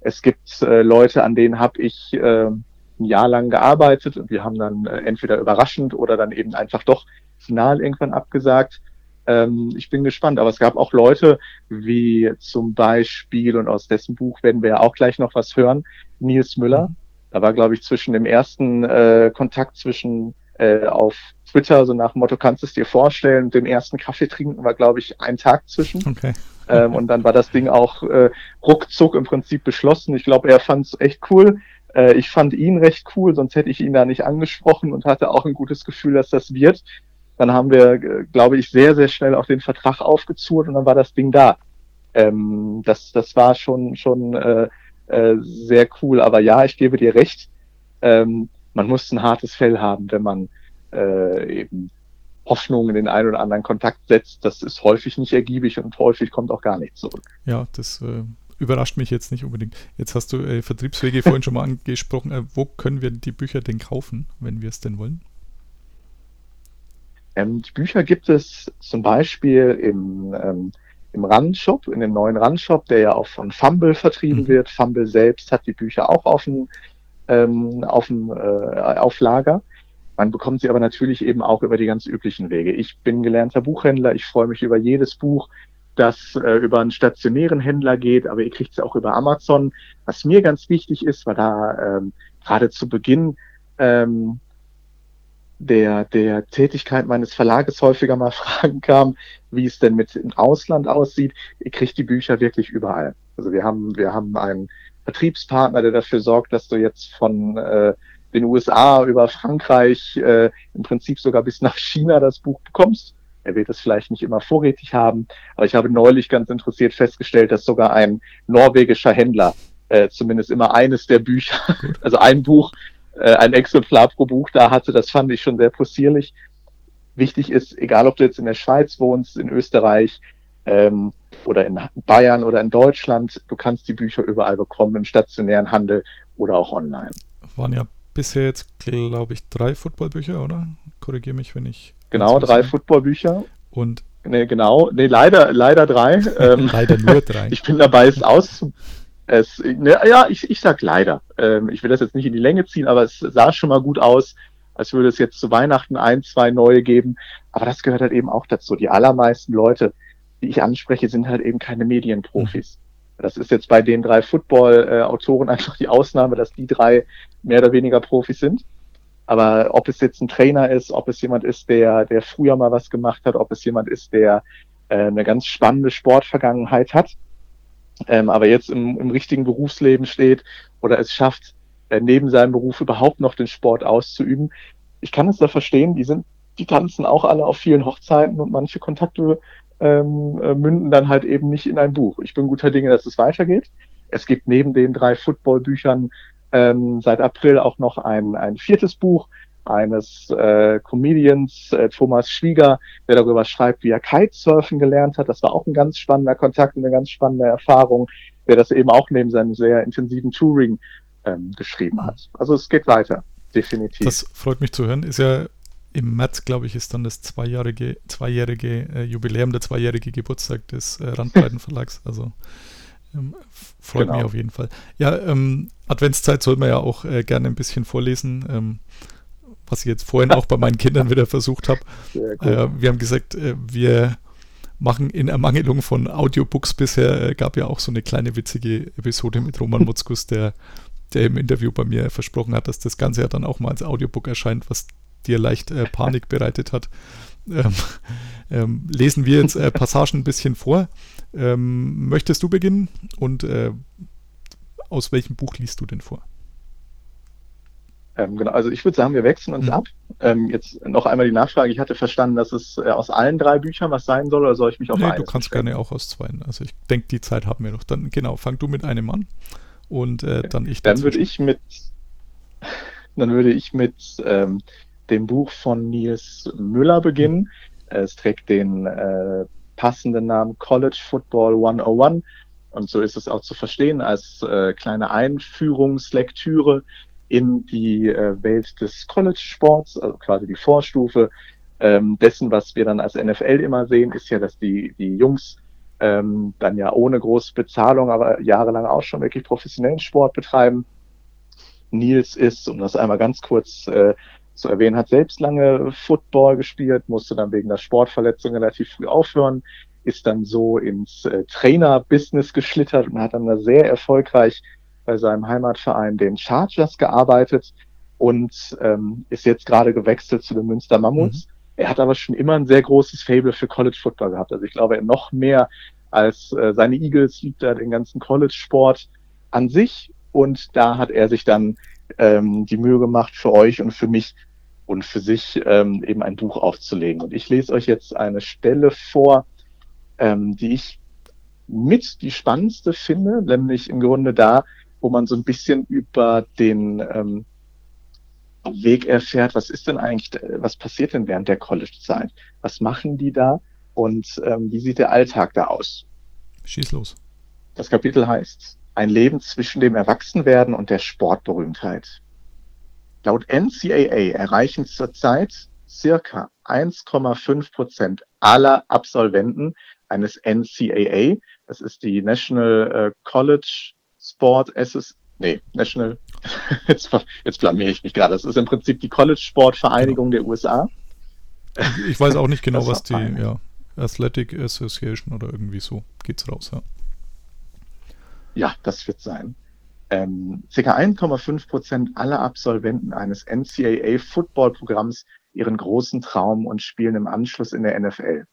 Es gibt äh, Leute, an denen habe ich äh, ein Jahr lang gearbeitet und wir haben dann äh, entweder überraschend oder dann eben einfach doch final irgendwann abgesagt. Ähm, ich bin gespannt, aber es gab auch Leute wie zum Beispiel, und aus dessen Buch werden wir ja auch gleich noch was hören, Nils Müller. Mhm. Da war, glaube ich, zwischen dem ersten äh, Kontakt zwischen äh, auf Twitter, so nach dem Motto, kannst du es dir vorstellen, dem ersten Kaffee trinken war, glaube ich, ein Tag zwischen. Okay. ähm, und dann war das Ding auch äh, ruckzuck im Prinzip beschlossen. Ich glaube, er fand es echt cool. Äh, ich fand ihn recht cool, sonst hätte ich ihn da nicht angesprochen und hatte auch ein gutes Gefühl, dass das wird. Dann haben wir, äh, glaube ich, sehr, sehr schnell auch den Vertrag aufgezurrt und dann war das Ding da. Ähm, das, das war schon, schon äh, äh, sehr cool. Aber ja, ich gebe dir recht. Ähm, man muss ein hartes Fell haben, wenn man äh, eben Hoffnung in den einen oder anderen Kontakt setzt. Das ist häufig nicht ergiebig und häufig kommt auch gar nichts zurück. Ja, das äh, überrascht mich jetzt nicht unbedingt. Jetzt hast du äh, Vertriebswege vorhin schon mal angesprochen. Äh, wo können wir die Bücher denn kaufen, wenn wir es denn wollen? Ähm, die Bücher gibt es zum Beispiel im, ähm, im Run-Shop, in dem neuen Run-Shop, der ja auch von Fumble vertrieben mhm. wird. Fumble selbst hat die Bücher auch auf dem, ähm, auf, dem äh, auf Lager. Man bekommt sie aber natürlich eben auch über die ganz üblichen Wege. Ich bin gelernter Buchhändler, ich freue mich über jedes Buch, das äh, über einen stationären Händler geht, aber ihr kriegt es auch über Amazon. Was mir ganz wichtig ist, weil da ähm, gerade zu Beginn ähm, der, der Tätigkeit meines Verlages häufiger mal Fragen kam, wie es denn mit dem Ausland aussieht. Ihr kriegt die Bücher wirklich überall. Also wir haben, wir haben einen Vertriebspartner, der dafür sorgt, dass du jetzt von äh, den USA über Frankreich, äh, im Prinzip sogar bis nach China das Buch bekommst. Er wird es vielleicht nicht immer vorrätig haben, aber ich habe neulich ganz interessiert festgestellt, dass sogar ein norwegischer Händler äh, zumindest immer eines der Bücher, also ein Buch, äh, ein Exemplar pro Buch da hatte. Das fand ich schon sehr possierlich. Wichtig ist, egal ob du jetzt in der Schweiz wohnst, in Österreich ähm, oder in Bayern oder in Deutschland, du kannst die Bücher überall bekommen, im stationären Handel oder auch online. Waren ja bisher jetzt, glaube ich, drei Footballbücher, oder? Korrigiere mich, wenn ich. Genau, drei Footballbücher. Und. Nee, genau. Nee, leider, leider drei. Ähm, leider nur drei. ich bin dabei, es aus. Es, ne, ja, ich, ich sag leider. Ähm, ich will das jetzt nicht in die Länge ziehen, aber es sah schon mal gut aus, als würde es jetzt zu Weihnachten ein, zwei neue geben. Aber das gehört halt eben auch dazu. Die allermeisten Leute, die ich anspreche, sind halt eben keine Medienprofis. Mhm. Das ist jetzt bei den drei Football-Autoren einfach die Ausnahme, dass die drei mehr oder weniger Profis sind. Aber ob es jetzt ein Trainer ist, ob es jemand ist, der, der früher mal was gemacht hat, ob es jemand ist, der äh, eine ganz spannende Sportvergangenheit hat, ähm, aber jetzt im, im richtigen Berufsleben steht oder es schafft, äh, neben seinem Beruf überhaupt noch den Sport auszuüben. Ich kann es da verstehen, die sind, die tanzen auch alle auf vielen Hochzeiten und manche Kontakte ähm, äh, münden dann halt eben nicht in ein Buch. Ich bin guter Dinge, dass es weitergeht. Es gibt neben den drei Football-Büchern ähm, seit April auch noch ein, ein viertes Buch eines äh, Comedians, äh, Thomas Schwieger, der darüber schreibt, wie er Kitesurfen gelernt hat. Das war auch ein ganz spannender Kontakt, eine ganz spannende Erfahrung, der das eben auch neben seinem sehr intensiven Touring ähm, geschrieben hat. Also es geht weiter, definitiv. Das freut mich zu hören. Ist ja im März, glaube ich, ist dann das zweijährige, zweijährige äh, Jubiläum, der zweijährige Geburtstag des äh, Randbreitenverlags. Also ähm, freut genau. mich auf jeden Fall. Ja, ähm, Adventszeit soll man ja auch äh, gerne ein bisschen vorlesen, ähm, was ich jetzt vorhin auch bei meinen Kindern wieder versucht habe. Äh, wir haben gesagt, äh, wir machen in Ermangelung von Audiobooks bisher, äh, gab ja auch so eine kleine witzige Episode mit Roman Mutzkus, der, der im Interview bei mir versprochen hat, dass das Ganze ja dann auch mal als Audiobook erscheint, was dir leicht äh, Panik bereitet hat, ähm, ähm, lesen wir jetzt äh, Passagen ein bisschen vor. Ähm, möchtest du beginnen und äh, aus welchem Buch liest du denn vor? Ähm, genau, also ich würde sagen, wir wechseln uns mhm. ab. Ähm, jetzt noch einmal die Nachfrage. Ich hatte verstanden, dass es äh, aus allen drei Büchern was sein soll, oder soll ich mich auf nee, Du kannst bestellen? gerne auch aus zwei. Also ich denke, die Zeit haben wir noch. Dann genau, fang du mit einem an und äh, dann ich. Dann würde ich mit, dann würde ich mit ähm, dem Buch von Nils Müller beginnen. Es trägt den äh, passenden Namen College Football 101 und so ist es auch zu verstehen als äh, kleine Einführungslektüre in die äh, Welt des College-Sports, also quasi die Vorstufe ähm, dessen, was wir dann als NFL immer sehen, ist ja, dass die, die Jungs ähm, dann ja ohne große Bezahlung, aber jahrelang auch schon wirklich professionellen Sport betreiben. Nils ist, um das einmal ganz kurz äh, zu erwähnen, hat selbst lange Football gespielt, musste dann wegen der Sportverletzung relativ früh aufhören, ist dann so ins äh, Trainer-Business geschlittert und hat dann da sehr erfolgreich bei seinem Heimatverein, den Chargers, gearbeitet und ähm, ist jetzt gerade gewechselt zu den Münster Mammuts. Mhm. Er hat aber schon immer ein sehr großes Fable für College Football gehabt. Also ich glaube, er noch mehr als äh, seine Eagles liebt er den ganzen College-Sport an sich. Und da hat er sich dann ähm, die Mühe gemacht, für euch und für mich und für sich ähm, eben ein Buch aufzulegen. Und ich lese euch jetzt eine Stelle vor, ähm, die ich mit die spannendste finde, nämlich im Grunde da, wo man so ein bisschen über den ähm, Weg erfährt, was ist denn eigentlich, was passiert denn während der College-Zeit? Was machen die da? Und ähm, wie sieht der Alltag da aus? Schieß los. Das Kapitel heißt Ein Leben zwischen dem Erwachsenwerden und der Sportberühmtheit. Laut NCAA erreichen zurzeit circa 1,5 Prozent aller Absolventen eines NCAA, das ist die National äh, College Sport Association, nee, National, jetzt, jetzt blamiere ich mich gerade, das ist im Prinzip die College Sport Vereinigung genau. der USA. Ich weiß auch nicht genau, was die, ja, Athletic Association oder irgendwie so geht's raus, ja. Ja, das wird sein. Ähm, circa 1,5 Prozent aller Absolventen eines NCAA-Football-Programms ihren großen Traum und spielen im Anschluss in der NFL.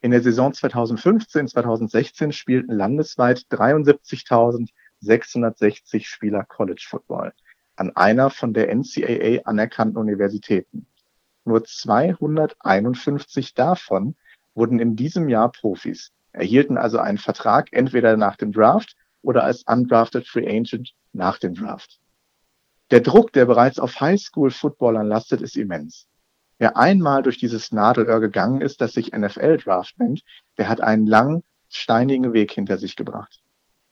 In der Saison 2015-2016 spielten landesweit 73.660 Spieler College Football an einer von der NCAA anerkannten Universitäten. Nur 251 davon wurden in diesem Jahr Profis, erhielten also einen Vertrag entweder nach dem Draft oder als undrafted Free Agent nach dem Draft. Der Druck, der bereits auf Highschool-Footballern lastet, ist immens. Wer einmal durch dieses Nadelöhr gegangen ist, das sich NFL-Draft nennt, der hat einen langen, steinigen Weg hinter sich gebracht.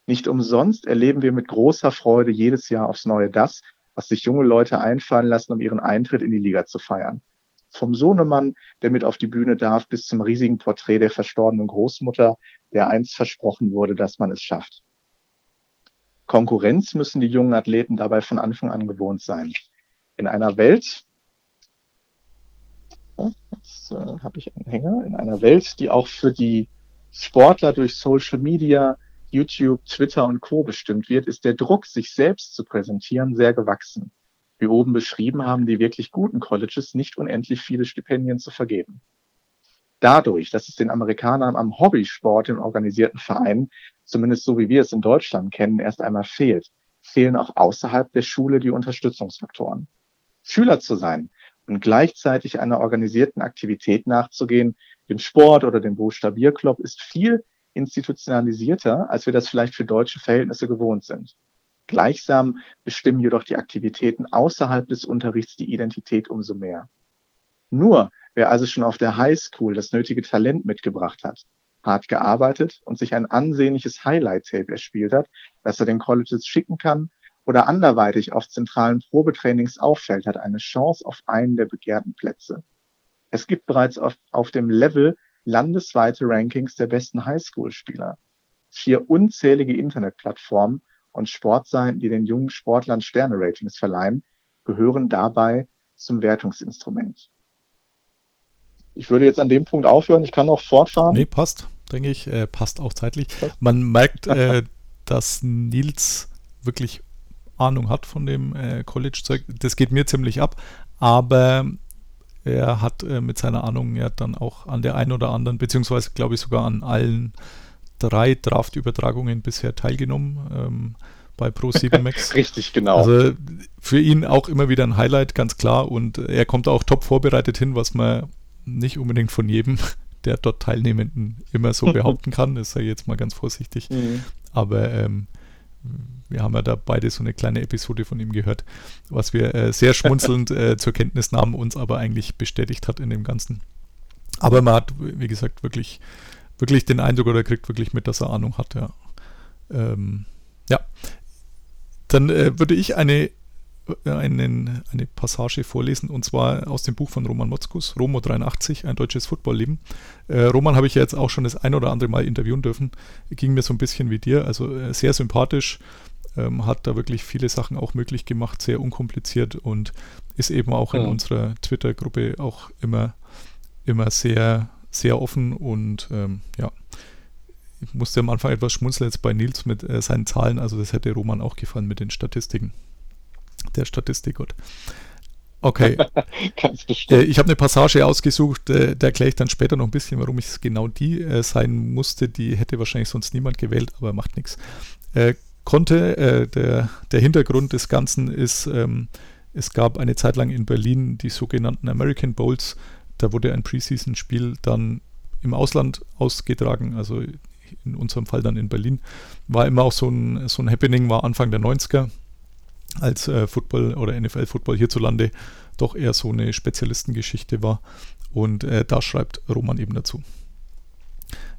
Nicht umsonst erleben wir mit großer Freude jedes Jahr aufs Neue das, was sich junge Leute einfallen lassen, um ihren Eintritt in die Liga zu feiern vom Sohnemann, der mit auf die Bühne darf, bis zum riesigen Porträt der verstorbenen Großmutter, der einst versprochen wurde, dass man es schafft. Konkurrenz müssen die jungen Athleten dabei von Anfang an gewohnt sein. In einer Welt, jetzt äh, habe ich einen Hänger, in einer Welt, die auch für die Sportler durch Social Media, YouTube, Twitter und Co. bestimmt wird, ist der Druck, sich selbst zu präsentieren, sehr gewachsen wie oben beschrieben, haben die wirklich guten Colleges nicht unendlich viele Stipendien zu vergeben. Dadurch, dass es den Amerikanern am Hobbysport in organisierten Vereinen, zumindest so wie wir es in Deutschland kennen, erst einmal fehlt, fehlen auch außerhalb der Schule die Unterstützungsfaktoren. Schüler zu sein und gleichzeitig einer organisierten Aktivität nachzugehen, dem Sport oder dem Buchstabierclub, ist viel institutionalisierter, als wir das vielleicht für deutsche Verhältnisse gewohnt sind. Gleichsam bestimmen jedoch die Aktivitäten außerhalb des Unterrichts die Identität umso mehr. Nur wer also schon auf der Highschool das nötige Talent mitgebracht hat, hart gearbeitet und sich ein ansehnliches Highlight-Tape erspielt hat, das er den Colleges schicken kann oder anderweitig auf zentralen Probetrainings auffällt, hat eine Chance auf einen der begehrten Plätze. Es gibt bereits auf, auf dem Level landesweite Rankings der besten Highschool-Spieler. Vier unzählige Internetplattformen und Sportseiten, die den jungen Sportlern Sterne-Ratings verleihen, gehören dabei zum Wertungsinstrument. Ich würde jetzt an dem Punkt aufhören. Ich kann noch fortfahren. Nee, passt, denke ich. Äh, passt auch zeitlich. Man merkt, äh, dass Nils wirklich Ahnung hat von dem äh, College-Zeug. Das geht mir ziemlich ab. Aber er hat äh, mit seiner Ahnung ja dann auch an der einen oder anderen, beziehungsweise glaube ich sogar an allen drei Draft-Übertragungen bisher teilgenommen ähm, bei Pro7 Max. Richtig, genau. Also für ihn auch immer wieder ein Highlight, ganz klar. Und er kommt auch top vorbereitet hin, was man nicht unbedingt von jedem der dort Teilnehmenden immer so behaupten kann. Das sei jetzt mal ganz vorsichtig. Mhm. Aber ähm, wir haben ja da beide so eine kleine Episode von ihm gehört, was wir äh, sehr schmunzelnd äh, zur Kenntnis nahmen, uns aber eigentlich bestätigt hat in dem Ganzen. Aber man hat, wie gesagt, wirklich wirklich den Eindruck oder kriegt wirklich mit, dass er Ahnung hat, ja. Ähm, ja. Dann äh, würde ich eine, einen, eine Passage vorlesen und zwar aus dem Buch von Roman Motzkus, Romo 83, ein deutsches Footballleben. Äh, Roman habe ich ja jetzt auch schon das ein oder andere Mal interviewen dürfen. Ging mir so ein bisschen wie dir, also äh, sehr sympathisch. ähm, hat da wirklich viele Sachen auch möglich gemacht, sehr unkompliziert und ist eben auch in Mhm. unserer Twitter-Gruppe auch immer, immer sehr, sehr offen und ähm, ja. Ich musste am Anfang etwas schmunzeln jetzt bei Nils mit äh, seinen Zahlen, also das hätte Roman auch gefallen mit den Statistiken. Der Statistikgott. Okay, Ganz äh, bestimmt. ich habe eine Passage ausgesucht, äh, da erkläre ich dann später noch ein bisschen, warum es genau die äh, sein musste. Die hätte wahrscheinlich sonst niemand gewählt, aber macht nichts. Konnte, der, der Hintergrund des Ganzen ist, ähm, es gab eine Zeit lang in Berlin die sogenannten American Bowls. Da wurde ein Preseason-Spiel dann im Ausland ausgetragen, also in unserem Fall dann in Berlin. War immer auch so ein, so ein Happening, war Anfang der 90er, als äh, Football oder NFL-Football hierzulande doch eher so eine Spezialistengeschichte war. Und äh, da schreibt Roman eben dazu.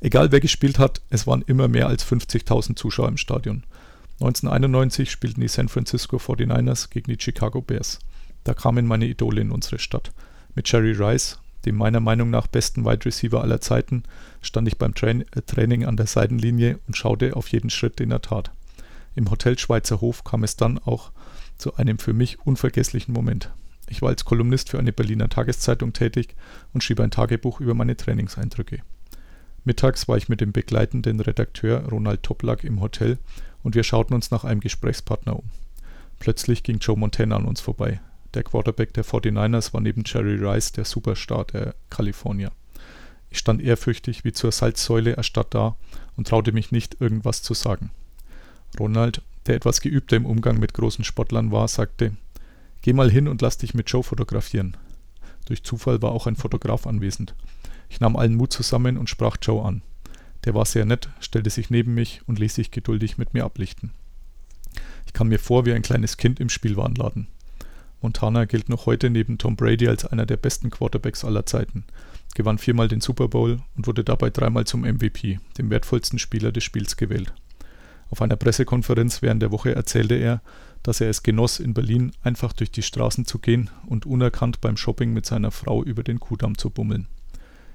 Egal wer gespielt hat, es waren immer mehr als 50.000 Zuschauer im Stadion. 1991 spielten die San Francisco 49ers gegen die Chicago Bears. Da kamen meine Idole in unsere Stadt. Mit Jerry Rice, dem meiner Meinung nach besten Wide Receiver aller Zeiten, stand ich beim Train äh, Training an der Seitenlinie und schaute auf jeden Schritt, den er tat. Im Hotel Schweizer Hof kam es dann auch zu einem für mich unvergesslichen Moment. Ich war als Kolumnist für eine Berliner Tageszeitung tätig und schrieb ein Tagebuch über meine Trainingseindrücke. Mittags war ich mit dem begleitenden Redakteur Ronald Toplak im Hotel und wir schauten uns nach einem Gesprächspartner um. Plötzlich ging Joe Montana an uns vorbei. Der Quarterback der 49ers war neben Jerry Rice der Superstar der Kalifornier. Ich stand ehrfürchtig wie zur Salzsäule erstarrt da und traute mich nicht, irgendwas zu sagen. Ronald, der etwas geübter im Umgang mit großen Sportlern war, sagte, Geh mal hin und lass dich mit Joe fotografieren. Durch Zufall war auch ein Fotograf anwesend. Ich nahm allen Mut zusammen und sprach Joe an. Der war sehr nett, stellte sich neben mich und ließ sich geduldig mit mir ablichten. Ich kam mir vor wie ein kleines Kind im Spielwarenladen. Montana gilt noch heute neben Tom Brady als einer der besten Quarterbacks aller Zeiten, gewann viermal den Super Bowl und wurde dabei dreimal zum MVP, dem wertvollsten Spieler des Spiels gewählt. Auf einer Pressekonferenz während der Woche erzählte er, dass er es genoss, in Berlin einfach durch die Straßen zu gehen und unerkannt beim Shopping mit seiner Frau über den Kudamm zu bummeln.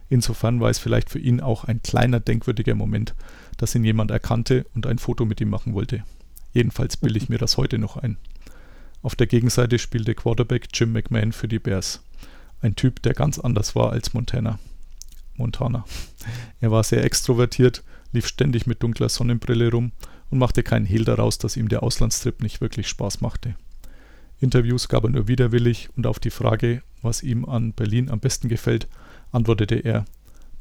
Insofern war es vielleicht für ihn auch ein kleiner denkwürdiger Moment, dass ihn jemand erkannte und ein Foto mit ihm machen wollte. Jedenfalls bilde ich mir das heute noch ein. Auf der Gegenseite spielte Quarterback Jim McMahon für die Bears. Ein Typ, der ganz anders war als Montana. Montana. Er war sehr extrovertiert, lief ständig mit dunkler Sonnenbrille rum und machte keinen Hehl daraus, dass ihm der Auslandstrip nicht wirklich Spaß machte. Interviews gab er nur widerwillig und auf die Frage, was ihm an Berlin am besten gefällt, antwortete er,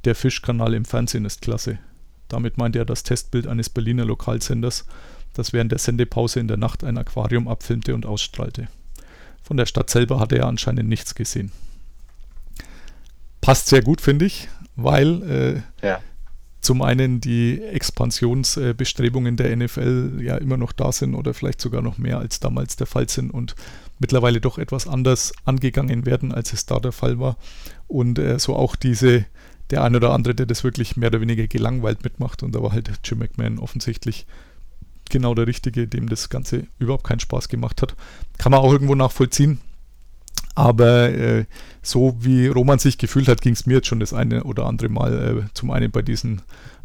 der Fischkanal im Fernsehen ist klasse. Damit meinte er das Testbild eines Berliner Lokalsenders, das während der Sendepause in der Nacht ein Aquarium abfilmte und ausstrahlte. Von der Stadt selber hatte er anscheinend nichts gesehen. Passt sehr gut, finde ich, weil äh, Ja. Zum einen die Expansionsbestrebungen der NFL ja immer noch da sind oder vielleicht sogar noch mehr als damals der Fall sind und mittlerweile doch etwas anders angegangen werden, als es da der Fall war. Und äh, so auch diese, der ein oder andere, der das wirklich mehr oder weniger gelangweilt mitmacht. Und da war halt Jim McMahon offensichtlich genau der Richtige, dem das Ganze überhaupt keinen Spaß gemacht hat. Kann man auch irgendwo nachvollziehen. Aber äh, so wie Roman sich gefühlt hat, ging es mir jetzt schon das eine oder andere Mal. Äh, zum einen bei diesen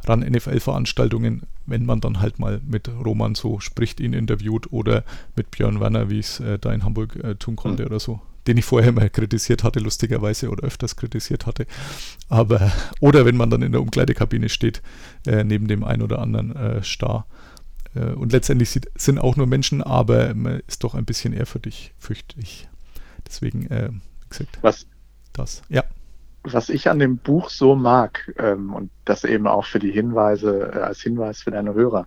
RAN-NFL-Veranstaltungen, wenn man dann halt mal mit Roman so spricht, ihn interviewt oder mit Björn Werner, wie ich es äh, da in Hamburg äh, tun konnte Mhm. oder so. Den ich vorher mal kritisiert hatte, lustigerweise, oder öfters kritisiert hatte. Aber, oder wenn man dann in der Umkleidekabine steht, äh, neben dem einen oder anderen äh, Star. Äh, und letztendlich sind auch nur Menschen, aber man ist doch ein bisschen ehrfürchtig, fürchte ich. Deswegen, äh, wie gesagt, Was, das. Ja. was ich an dem Buch so mag, ähm, und das eben auch für die Hinweise, äh, als Hinweis für deine Hörer,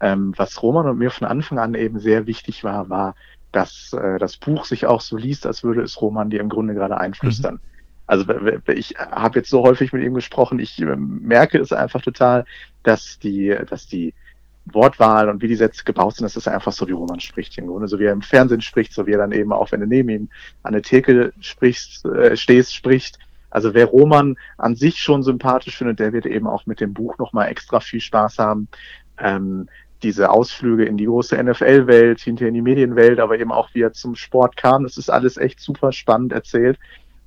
ähm, was Roman und mir von Anfang an eben sehr wichtig war, war, dass äh, das Buch sich auch so liest, als würde es Roman dir im Grunde gerade einflüstern. Also w- w- ich habe jetzt so häufig mit ihm gesprochen, ich äh, merke es einfach total, dass die, dass die Wortwahl und wie die Sätze gebaut sind, das ist einfach so, wie Roman spricht im Grunde, so wie er im Fernsehen spricht, so wie er dann eben auch, wenn du neben ihm an der Theke sprichst, äh, stehst, spricht. Also wer Roman an sich schon sympathisch findet, der wird eben auch mit dem Buch nochmal extra viel Spaß haben. Ähm, diese Ausflüge in die große NFL-Welt, hinterher in die Medienwelt, aber eben auch wie er zum Sport kam, das ist alles echt super spannend erzählt.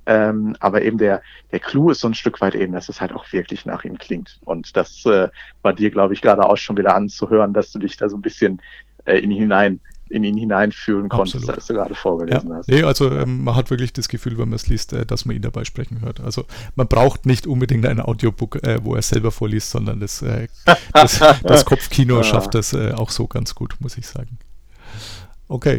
Ähm, aber eben der, der Clou ist so ein Stück weit eben, dass es halt auch wirklich nach ihm klingt. Und das äh, war dir, glaube ich, gerade auch schon wieder anzuhören, dass du dich da so ein bisschen äh, in ihn hinein in ihn hineinfühlen konntest, als du gerade vorgelesen ja. hast. Nee, also ähm, man hat wirklich das Gefühl, wenn man es liest, äh, dass man ihn dabei sprechen hört. Also man braucht nicht unbedingt ein Audiobook, äh, wo er selber vorliest, sondern das, äh, das, das Kopfkino Ah. schafft das äh, auch so ganz gut, muss ich sagen. Okay,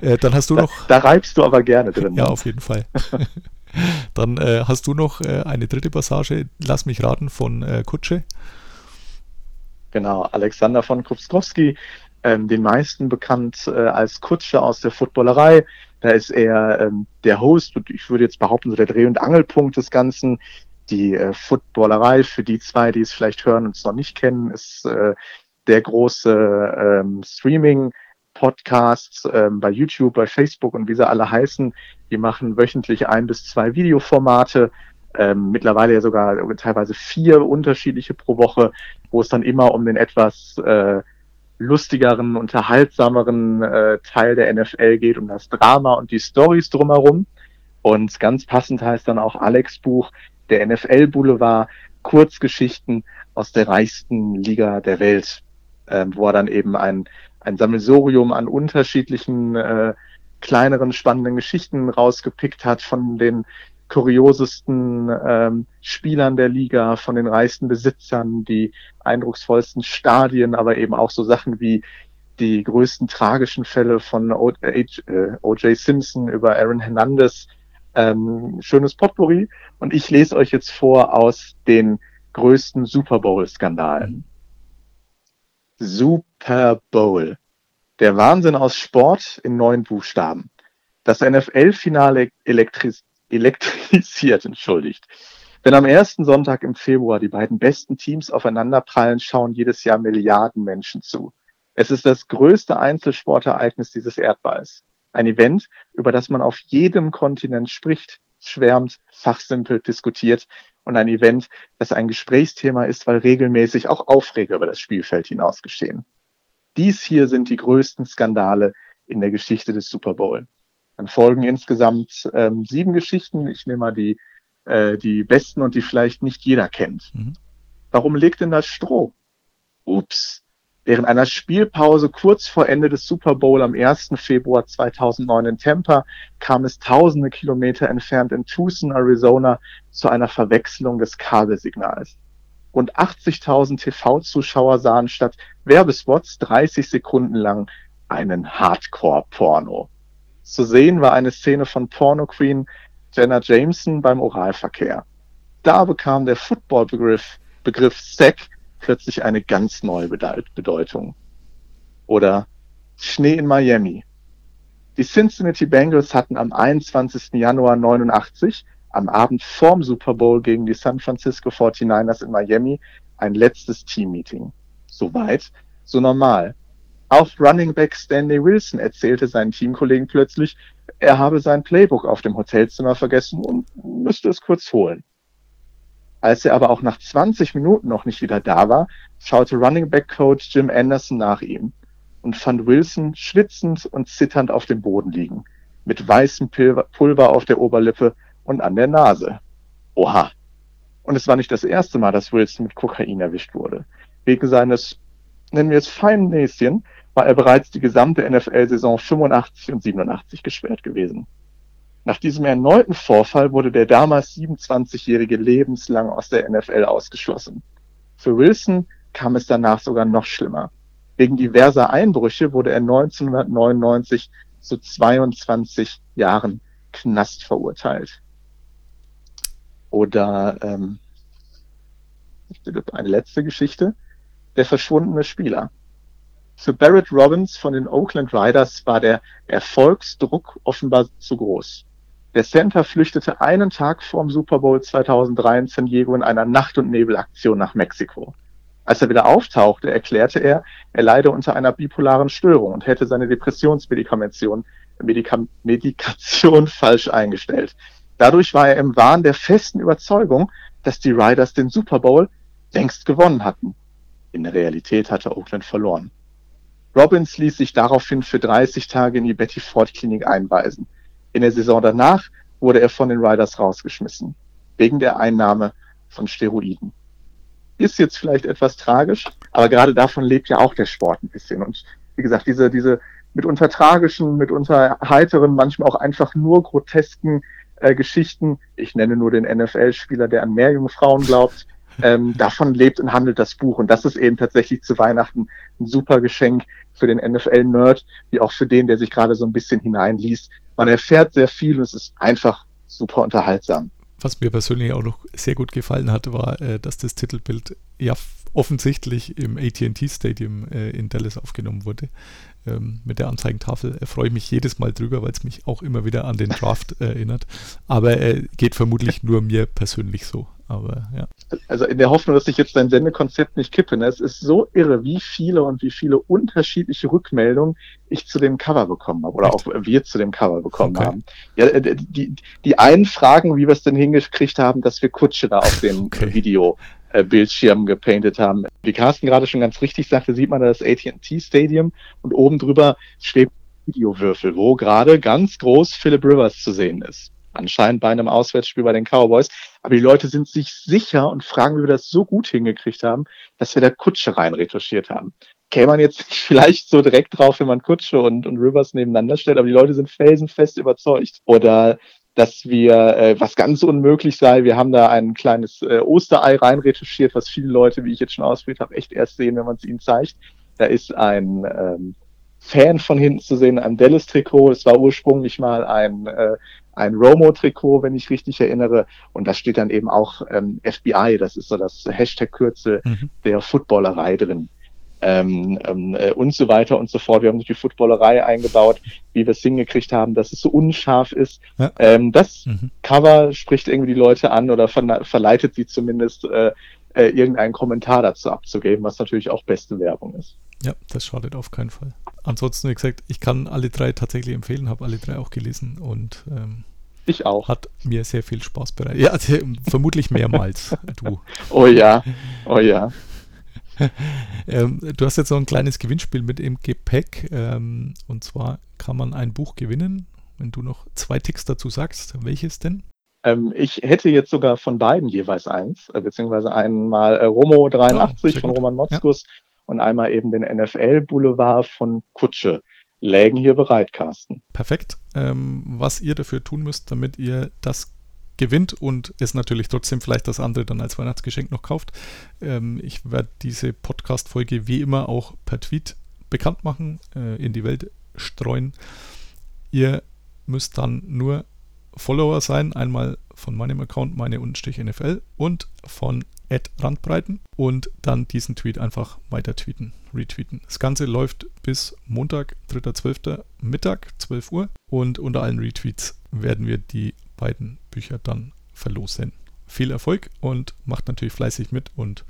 äh, dann hast du noch, Da reibst du aber gerne drin. ja ne? auf jeden Fall. dann äh, hast du noch äh, eine dritte Passage, lass mich raten, von äh, Kutsche. Genau, Alexander von Krupskowski, ähm, den meisten bekannt äh, als Kutsche aus der Footballerei. Da ist er ähm, der Host und ich würde jetzt behaupten, so der Dreh- und Angelpunkt des Ganzen. Die äh, Footballerei, für die zwei, die es vielleicht hören und es noch nicht kennen, ist äh, der große ähm, Streaming-Podcast ähm, bei YouTube, bei Facebook und wie sie alle heißen. Die machen wöchentlich ein bis zwei Videoformate, ähm, mittlerweile ja sogar teilweise vier unterschiedliche pro Woche, wo es dann immer um den etwas äh, lustigeren, unterhaltsameren äh, Teil der NFL geht, um das Drama und die Stories drumherum. Und ganz passend heißt dann auch Alex Buch, der NFL Boulevard, Kurzgeschichten aus der reichsten Liga der Welt, ähm, wo er dann eben ein, ein Sammelsurium an unterschiedlichen äh, kleineren, spannenden Geschichten rausgepickt hat von den kuriosesten ähm, Spielern der Liga, von den reichsten Besitzern, die eindrucksvollsten Stadien, aber eben auch so Sachen wie die größten tragischen Fälle von O.J. Äh, Simpson über Aaron Hernandez. Ähm, schönes Potpourri. Und ich lese euch jetzt vor aus den größten Super Bowl-Skandalen. Super Bowl. Der Wahnsinn aus Sport in neun Buchstaben. Das NFL-Finale elektris elektrisiert, entschuldigt. Wenn am ersten Sonntag im Februar die beiden besten Teams aufeinanderprallen, schauen jedes Jahr Milliarden Menschen zu. Es ist das größte Einzelsportereignis dieses Erdballs. Ein Event, über das man auf jedem Kontinent spricht, schwärmt, fachsimpelt, diskutiert und ein Event, das ein Gesprächsthema ist, weil regelmäßig auch Aufreger über das Spielfeld hinaus geschehen. Dies hier sind die größten Skandale in der Geschichte des Super Bowl. Dann folgen insgesamt ähm, sieben Geschichten. Ich nehme mal die, äh, die besten und die vielleicht nicht jeder kennt. Mhm. Warum legt denn das Stroh? Ups. Während einer Spielpause kurz vor Ende des Super Bowl am 1. Februar 2009 in Tampa kam es tausende Kilometer entfernt in Tucson, Arizona zu einer Verwechslung des Kabelsignals. Rund 80.000 TV-Zuschauer sahen statt Werbespots 30 Sekunden lang einen Hardcore-Porno. Zu sehen war eine Szene von Porno-Queen Jenna Jameson beim Oralverkehr. Da bekam der Football-Begriff Begriff Sack plötzlich eine ganz neue Bedeutung. Oder Schnee in Miami. Die Cincinnati Bengals hatten am 21. Januar 89, am Abend vorm Super Bowl gegen die San Francisco 49ers in Miami, ein letztes Team-Meeting. Soweit, so normal. Auch Running Back Stanley Wilson erzählte seinen Teamkollegen plötzlich, er habe sein Playbook auf dem Hotelzimmer vergessen und müsste es kurz holen. Als er aber auch nach 20 Minuten noch nicht wieder da war, schaute Running Back Coach Jim Anderson nach ihm und fand Wilson schwitzend und zitternd auf dem Boden liegen, mit weißem Pulver auf der Oberlippe und an der Nase. Oha. Und es war nicht das erste Mal, dass Wilson mit Kokain erwischt wurde. Wegen seines, nennen wir es feinen Näschen, war er bereits die gesamte NFL-Saison 85 und 87 gesperrt gewesen. Nach diesem erneuten Vorfall wurde der damals 27-Jährige lebenslang aus der NFL ausgeschlossen. Für Wilson kam es danach sogar noch schlimmer. Wegen diverser Einbrüche wurde er 1999 zu 22 Jahren Knast verurteilt. Oder ähm, eine letzte Geschichte. Der verschwundene Spieler. Für Barrett Robbins von den Oakland Riders war der Erfolgsdruck offenbar zu groß. Der Center flüchtete einen Tag vorm Super Bowl 2003 in San Diego in einer Nacht- und Nebelaktion nach Mexiko. Als er wieder auftauchte, erklärte er, er leide unter einer bipolaren Störung und hätte seine Depressionsmedikation Medikam Medikation falsch eingestellt. Dadurch war er im Wahn der festen Überzeugung, dass die Riders den Super Bowl längst gewonnen hatten. In der Realität hatte Oakland verloren. Robbins ließ sich daraufhin für 30 Tage in die Betty Ford Klinik einweisen. In der Saison danach wurde er von den Riders rausgeschmissen, wegen der Einnahme von Steroiden. Ist jetzt vielleicht etwas tragisch, aber gerade davon lebt ja auch der Sport ein bisschen. Und wie gesagt, diese, diese mitunter tragischen, mitunter heiteren, manchmal auch einfach nur grotesken äh, Geschichten. Ich nenne nur den NFL-Spieler, der an mehr Jungfrauen glaubt. Ähm, davon lebt und handelt das Buch. Und das ist eben tatsächlich zu Weihnachten ein super Geschenk für den NFL-Nerd, wie auch für den, der sich gerade so ein bisschen hineinliest. Man erfährt sehr viel und es ist einfach super unterhaltsam. Was mir persönlich auch noch sehr gut gefallen hat, war, äh, dass das Titelbild ja offensichtlich im AT&T Stadium äh, in Dallas aufgenommen wurde. Ähm, mit der Anzeigentafel äh, freue ich mich jedes Mal drüber, weil es mich auch immer wieder an den Draft erinnert. Aber äh, geht vermutlich nur mir persönlich so. Aber ja. Also in der Hoffnung, dass ich jetzt dein Sendekonzept nicht kippe. Ne? Es ist so irre, wie viele und wie viele unterschiedliche Rückmeldungen ich zu dem Cover bekommen habe oder Echt? auch wir zu dem Cover bekommen okay. haben. Ja, äh, die, die einen fragen, wie wir es denn hingekriegt haben, dass wir Kutsche da auf dem okay. Video Bildschirm gepainted haben. Wie Carsten gerade schon ganz richtig sagte, sieht man da das AT&T Stadium und oben drüber schwebt Videowürfel, wo gerade ganz groß Philip Rivers zu sehen ist. Anscheinend bei einem Auswärtsspiel bei den Cowboys. Aber die Leute sind sich sicher und fragen, wie wir das so gut hingekriegt haben, dass wir da Kutsche rein retuschiert haben. Käme man jetzt vielleicht so direkt drauf, wenn man Kutsche und, und Rivers nebeneinander stellt, aber die Leute sind felsenfest überzeugt. Oder dass wir, äh, was ganz unmöglich sei, wir haben da ein kleines äh, Osterei reinretuschiert, was viele Leute, wie ich jetzt schon ausprobiert habe, echt erst sehen, wenn man es ihnen zeigt. Da ist ein ähm, Fan von hinten zu sehen, ein Dallas-Trikot. Es war ursprünglich mal ein, äh, ein Romo-Trikot, wenn ich richtig erinnere. Und da steht dann eben auch ähm, FBI, das ist so das Hashtag-Kürzel mhm. der Footballerei drin ähm, ähm, äh, und so weiter und so fort. Wir haben nicht die Footballerei eingebaut, wie wir es hingekriegt haben, dass es so unscharf ist. Ja. Ähm, das mhm. Cover spricht irgendwie die Leute an oder verleitet sie zumindest, äh, äh, irgendeinen Kommentar dazu abzugeben, was natürlich auch beste Werbung ist. Ja, das schadet auf keinen Fall. Ansonsten, wie gesagt, ich kann alle drei tatsächlich empfehlen, habe alle drei auch gelesen und ähm, ich auch. Hat mir sehr viel Spaß bereitet. Ja, vermutlich mehrmals du. Oh ja, oh ja. ähm, du hast jetzt so ein kleines Gewinnspiel mit im Gepäck. Ähm, und zwar kann man ein Buch gewinnen, wenn du noch zwei Ticks dazu sagst. Welches denn? Ähm, ich hätte jetzt sogar von beiden jeweils eins, äh, beziehungsweise einmal äh, Romo 83 oh, von Roman Motzkus ja. und einmal eben den NFL Boulevard von Kutsche. Lägen hier bereit, Carsten. Perfekt. Ähm, was ihr dafür tun müsst, damit ihr das gewinnt und es natürlich trotzdem vielleicht das andere dann als Weihnachtsgeschenk noch kauft. Ähm, ich werde diese Podcast-Folge wie immer auch per Tweet bekannt machen, äh, in die Welt streuen. Ihr müsst dann nur Follower sein, einmal von meinem Account, meine Unstrich NFL und von Randbreiten und dann diesen Tweet einfach weiter tweeten, retweeten. Das Ganze läuft bis Montag, 3.12. Mittag, 12 Uhr und unter allen Retweets werden wir die beiden Bücher dann verlosen. Viel Erfolg und macht natürlich fleißig mit und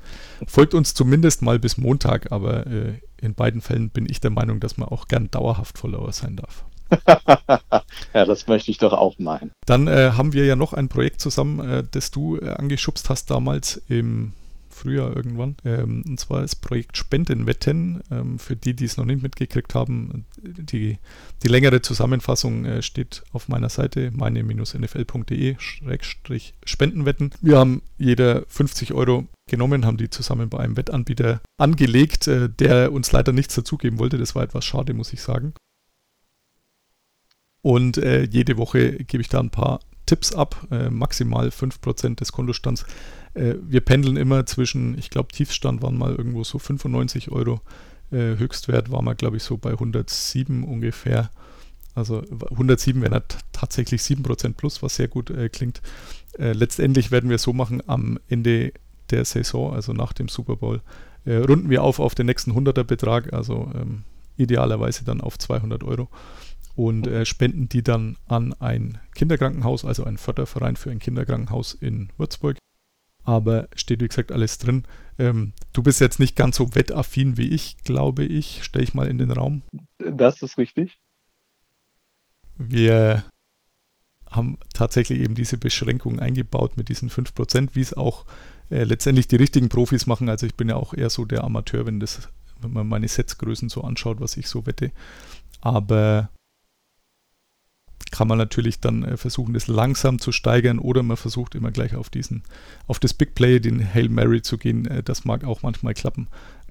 folgt uns zumindest mal bis Montag, aber äh, in beiden Fällen bin ich der Meinung, dass man auch gern dauerhaft Follower sein darf. ja, das möchte ich doch auch meinen. Dann äh, haben wir ja noch ein Projekt zusammen, äh, das du äh, angeschubst hast damals im Frühjahr irgendwann. Ähm, und zwar das Projekt Spendenwetten. Ähm, für die, die es noch nicht mitgekriegt haben, die, die längere Zusammenfassung äh, steht auf meiner Seite, meine-nfl.de-spendenwetten. Wir haben jeder 50 Euro genommen, haben die zusammen bei einem Wettanbieter angelegt, äh, der uns leider nichts dazugeben wollte. Das war etwas schade, muss ich sagen. Und äh, jede Woche gebe ich da ein paar Tipps ab, äh, maximal 5% des Kontostands. Äh, wir pendeln immer zwischen, ich glaube, Tiefstand waren mal irgendwo so 95 Euro. Äh, Höchstwert war mal, glaube ich, so bei 107 ungefähr. Also 107 wäre tatsächlich 7% plus, was sehr gut äh, klingt. Äh, letztendlich werden wir so machen, am Ende der Saison, also nach dem Super Bowl, äh, runden wir auf auf den nächsten 100er Betrag, also ähm, idealerweise dann auf 200 Euro und äh, spenden die dann an ein Kinderkrankenhaus, also ein Förderverein für ein Kinderkrankenhaus in Würzburg. Aber steht wie gesagt alles drin. Ähm, du bist jetzt nicht ganz so wettaffin wie ich, glaube ich. Stelle ich mal in den Raum. Das ist richtig. Wir haben tatsächlich eben diese Beschränkung eingebaut mit diesen 5%, wie es auch äh, letztendlich die richtigen Profis machen. Also ich bin ja auch eher so der Amateur, wenn das, wenn man meine Setzgrößen so anschaut, was ich so wette. Aber kann man natürlich dann äh, versuchen, das langsam zu steigern oder man versucht immer gleich auf diesen, auf das Big Play, den Hail Mary zu gehen. Äh, das mag auch manchmal klappen.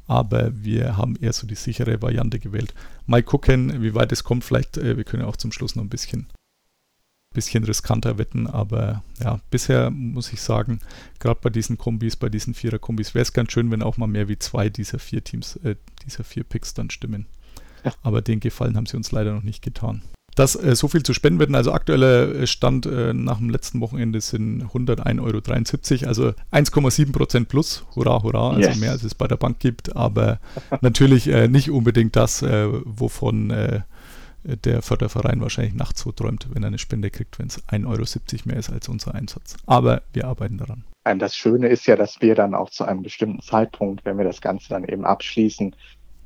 aber wir haben eher so die sichere Variante gewählt. Mal gucken, wie weit es kommt. Vielleicht, äh, wir können auch zum Schluss noch ein bisschen, bisschen riskanter wetten, aber ja, bisher muss ich sagen, gerade bei diesen Kombis, bei diesen Vierer-Kombis, wäre es ganz schön, wenn auch mal mehr wie zwei dieser vier Teams, äh, dieser vier Picks dann stimmen. Ja. Aber den Gefallen haben sie uns leider noch nicht getan. Das äh, so viel zu Spendenwetten. Also aktueller äh, Stand äh, nach dem letzten Wochenende sind 101,73 Euro, also 1,7 Prozent plus. Hurra, hurra, also yes. mehr als es bei der Bank gibt, aber natürlich äh, nicht unbedingt das, äh, wovon äh, der Förderverein wahrscheinlich nachts so träumt, wenn er eine Spende kriegt, wenn es 1,70 Euro mehr ist als unser Einsatz. Aber wir arbeiten daran. Das Schöne ist ja, dass wir dann auch zu einem bestimmten Zeitpunkt, wenn wir das Ganze dann eben abschließen,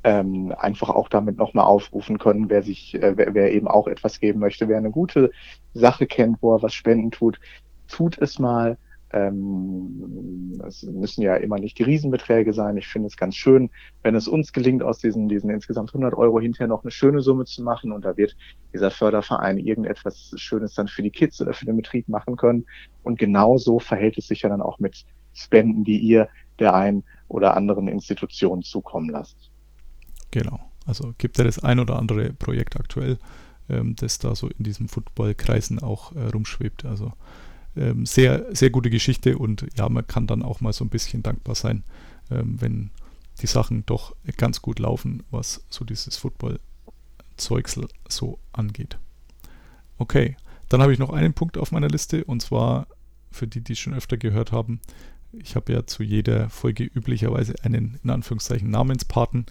ähm, einfach auch damit nochmal aufrufen können, wer sich, äh, wer, wer eben auch etwas geben möchte, wer eine gute Sache kennt, wo er was spenden tut, tut es mal. Ähm, es müssen ja immer nicht die Riesenbeträge sein. Ich finde es ganz schön, wenn es uns gelingt, aus diesen, diesen insgesamt 100 Euro hinterher noch eine schöne Summe zu machen und da wird dieser Förderverein irgendetwas Schönes dann für die Kids oder für den Betrieb machen können. Und genauso verhält es sich ja dann auch mit Spenden, die ihr der einen oder anderen Institution zukommen lasst. Genau. Also gibt ja das ein oder andere Projekt aktuell, ähm, das da so in diesen Footballkreisen auch äh, rumschwebt. Also ähm, sehr, sehr gute Geschichte und ja, man kann dann auch mal so ein bisschen dankbar sein, ähm, wenn die Sachen doch ganz gut laufen, was so dieses Football-Zeugsel so angeht. Okay, dann habe ich noch einen Punkt auf meiner Liste und zwar für die, die es schon öfter gehört haben, ich habe ja zu jeder Folge üblicherweise einen in Anführungszeichen Namenspaten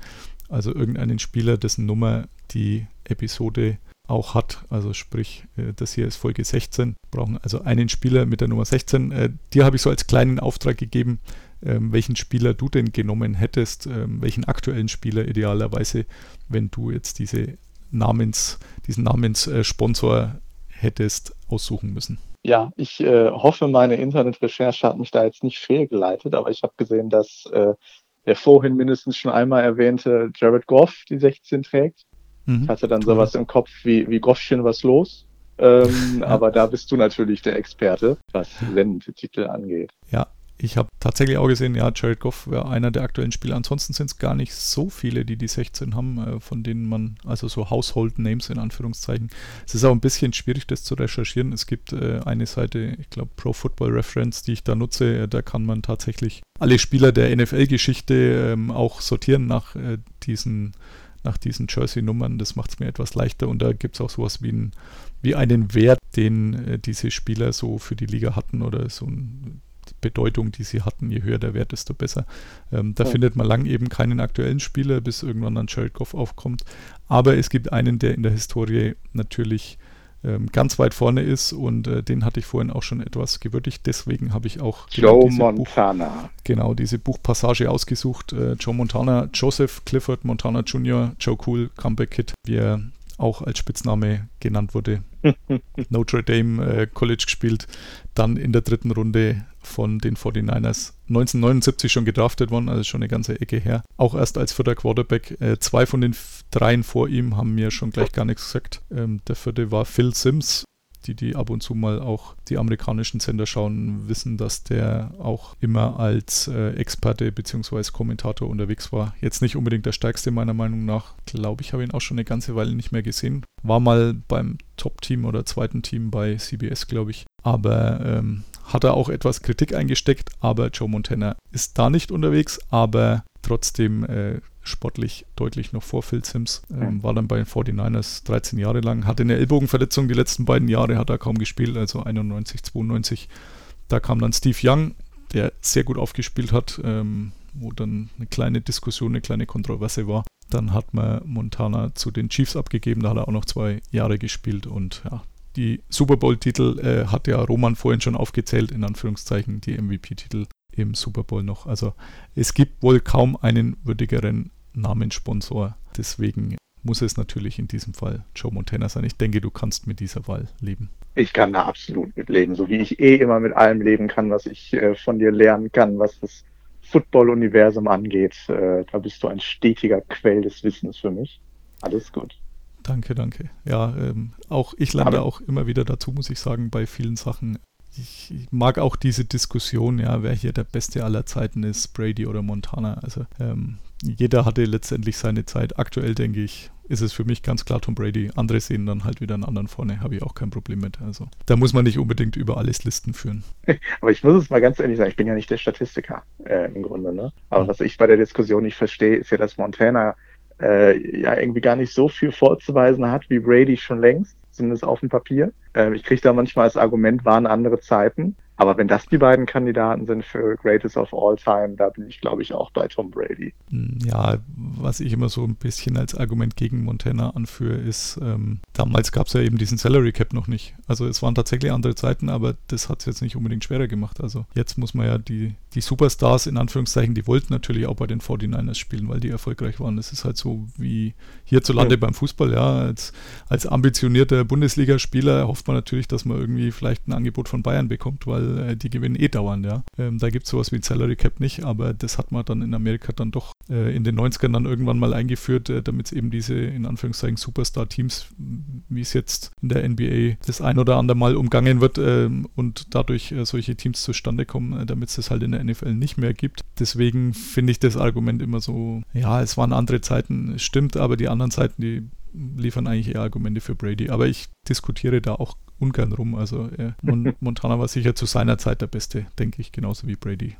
also irgendeinen Spieler, dessen Nummer die Episode auch hat. Also sprich, äh, das hier ist Folge 16. Wir brauchen also einen Spieler mit der Nummer 16. Äh, dir habe ich so als kleinen Auftrag gegeben, ähm, welchen Spieler du denn genommen hättest, ähm, welchen aktuellen Spieler idealerweise, wenn du jetzt diese Namens, diesen Namenssponsor hättest aussuchen müssen. Ja, ich äh, hoffe, meine Internetrecherche hat mich da jetzt nicht fehlgeleitet, aber ich habe gesehen, dass äh, der vorhin mindestens schon einmal erwähnte Jared Goff die 16 trägt. Mhm. Ich hatte dann sowas im Kopf wie, wie Goffchen, was los? Ähm, ja. Aber da bist du natürlich der Experte, was Sendetitel angeht. Ja, ich habe tatsächlich auch gesehen, ja, Jared Goff wäre einer der aktuellen Spieler. Ansonsten sind es gar nicht so viele, die die 16 haben, äh, von denen man, also so Household Names in Anführungszeichen. Es ist auch ein bisschen schwierig, das zu recherchieren. Es gibt äh, eine Seite, ich glaube Pro Football Reference, die ich da nutze. Äh, da kann man tatsächlich alle Spieler der NFL-Geschichte ähm, auch sortieren nach äh, diesen nach diesen Jersey-Nummern. Das macht es mir etwas leichter und da gibt es auch sowas wie, ein, wie einen Wert, den äh, diese Spieler so für die Liga hatten oder so ein Bedeutung, die sie hatten. Je höher der Wert, desto besser. Ähm, da ja. findet man lang eben keinen aktuellen Spieler, bis irgendwann dann Goff aufkommt. Aber es gibt einen, der in der Historie natürlich ähm, ganz weit vorne ist und äh, den hatte ich vorhin auch schon etwas gewürdigt. Deswegen habe ich auch Joe genau Montana. Buch, genau, diese Buchpassage ausgesucht. Äh, Joe Montana, Joseph Clifford Montana Jr., Joe Cool, Comeback Kid, wie er auch als Spitzname genannt wurde. Notre Dame äh, College gespielt, dann in der dritten Runde von den 49ers 1979 schon gedraftet worden, also schon eine ganze Ecke her. Auch erst als vierter Quarterback. Äh, zwei von den dreien vor ihm haben mir schon gleich gar nichts gesagt. Ähm, der vierte war Phil Sims, die, die ab und zu mal auch die amerikanischen Sender schauen, wissen, dass der auch immer als äh, Experte bzw. Kommentator unterwegs war. Jetzt nicht unbedingt der stärkste meiner Meinung nach. Glaube ich, habe ihn auch schon eine ganze Weile nicht mehr gesehen. War mal beim Top-Team oder zweiten Team bei CBS, glaube ich. Aber ähm, hat er auch etwas Kritik eingesteckt, aber Joe Montana ist da nicht unterwegs, aber trotzdem äh, sportlich deutlich noch vor Phil Sims. Ähm, war dann bei den 49ers 13 Jahre lang, hatte eine Ellbogenverletzung die letzten beiden Jahre, hat er kaum gespielt, also 91, 92. Da kam dann Steve Young, der sehr gut aufgespielt hat, ähm, wo dann eine kleine Diskussion, eine kleine Kontroverse war. Dann hat man Montana zu den Chiefs abgegeben, da hat er auch noch zwei Jahre gespielt und ja, die Super Bowl-Titel äh, hat ja Roman vorhin schon aufgezählt, in Anführungszeichen, die MVP-Titel im Super Bowl noch. Also es gibt wohl kaum einen würdigeren Namenssponsor. Deswegen muss es natürlich in diesem Fall Joe Montana sein. Ich denke, du kannst mit dieser Wahl leben. Ich kann da absolut mit leben, so wie ich eh immer mit allem leben kann, was ich äh, von dir lernen kann, was das Football-Universum angeht. Äh, da bist du ein stetiger Quell des Wissens für mich. Alles gut. Danke, danke. Ja, ähm, auch ich lande Aber auch immer wieder dazu, muss ich sagen, bei vielen Sachen ich mag auch diese Diskussion, ja, wer hier der Beste aller Zeiten ist, Brady oder Montana. Also ähm, jeder hatte letztendlich seine Zeit. Aktuell denke ich, ist es für mich ganz klar Tom Brady. Andere sehen dann halt wieder einen anderen vorne, habe ich auch kein Problem mit. Also da muss man nicht unbedingt über alles Listen führen. Aber ich muss es mal ganz ehrlich sagen, ich bin ja nicht der Statistiker äh, im Grunde. Ne? Aber was ich bei der Diskussion nicht verstehe, ist ja, dass Montana äh, ja irgendwie gar nicht so viel vorzuweisen hat wie Brady schon längst, zumindest auf dem Papier. Äh, ich kriege da manchmal als Argument, waren andere Zeiten. Aber wenn das die beiden Kandidaten sind für Greatest of All Time, da bin ich, glaube ich, auch bei Tom Brady. Hm, ja, was ich immer so ein bisschen als Argument gegen Montana anführe, ist, ähm, damals gab es ja eben diesen Salary Cap noch nicht. Also es waren tatsächlich andere Zeiten, aber das hat es jetzt nicht unbedingt schwerer gemacht. Also jetzt muss man ja die, die Superstars in Anführungszeichen, die wollten natürlich auch bei den 49ers spielen, weil die erfolgreich waren. Das ist halt so wie hierzulande ja. beim Fußball, ja. Als, als ambitionierter Bundesligaspieler hofft man natürlich, dass man irgendwie vielleicht ein Angebot von Bayern bekommt, weil äh, die gewinnen eh dauernd, ja. Ähm, da gibt es sowas wie Salary Cap nicht, aber das hat man dann in Amerika dann doch äh, in den 90ern dann irgendwann mal eingeführt, äh, damit es eben diese in Anführungszeichen Superstar-Teams, wie es jetzt in der NBA das ein oder andere Mal umgangen wird ähm, und dadurch äh, solche Teams zustande kommen, äh, damit es das halt in der NFL nicht mehr gibt. Deswegen finde ich das Argument immer so, ja, es waren andere Zeiten, stimmt, aber die anderen Zeiten, die liefern eigentlich eher Argumente für Brady. Aber ich diskutiere da auch ungern rum. Also äh, Montana war sicher zu seiner Zeit der Beste, denke ich, genauso wie Brady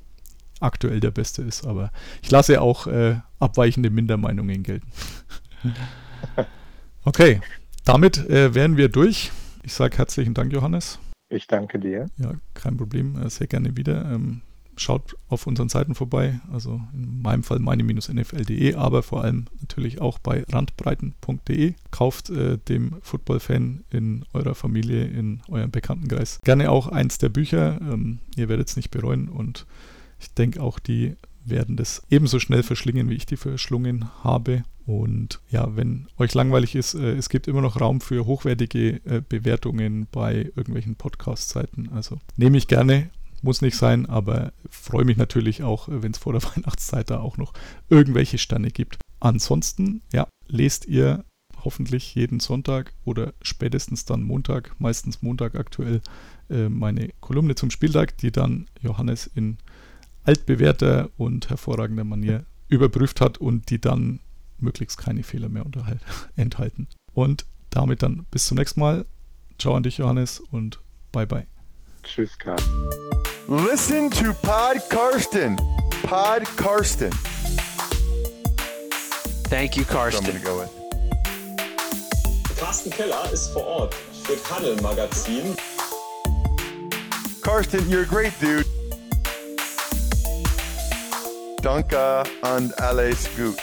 aktuell der Beste ist. Aber ich lasse auch äh, abweichende Mindermeinungen gelten. okay, damit äh, wären wir durch. Ich sage herzlichen Dank, Johannes. Ich danke dir. Ja, kein Problem. Äh, sehr gerne wieder. Ähm, schaut auf unseren Seiten vorbei, also in meinem Fall meine-nfl.de, aber vor allem natürlich auch bei randbreiten.de. Kauft äh, dem Football-Fan in eurer Familie, in eurem Bekanntenkreis gerne auch eins der Bücher. Ähm, ihr werdet es nicht bereuen und ich denke auch, die werden das ebenso schnell verschlingen, wie ich die verschlungen habe. Und ja, wenn euch langweilig ist, äh, es gibt immer noch Raum für hochwertige äh, Bewertungen bei irgendwelchen Podcast-Seiten. Also nehme ich gerne muss nicht sein, aber freue mich natürlich auch, wenn es vor der Weihnachtszeit da auch noch irgendwelche Sterne gibt. Ansonsten, ja, lest ihr hoffentlich jeden Sonntag oder spätestens dann Montag, meistens Montag aktuell, äh, meine Kolumne zum Spieltag, die dann Johannes in altbewährter und hervorragender Manier überprüft hat und die dann möglichst keine Fehler mehr enthalten. Und damit dann bis zum nächsten Mal. Ciao an dich, Johannes, und bye bye. Tschüss, Karl. Listen to Pod Karsten. Pod Karsten. Thank you, Karsten. I'm gonna go with. Carsten Keller ist vor Ort für Tunnel Magazin. Karsten, you're a great dude. Danke und alles gut.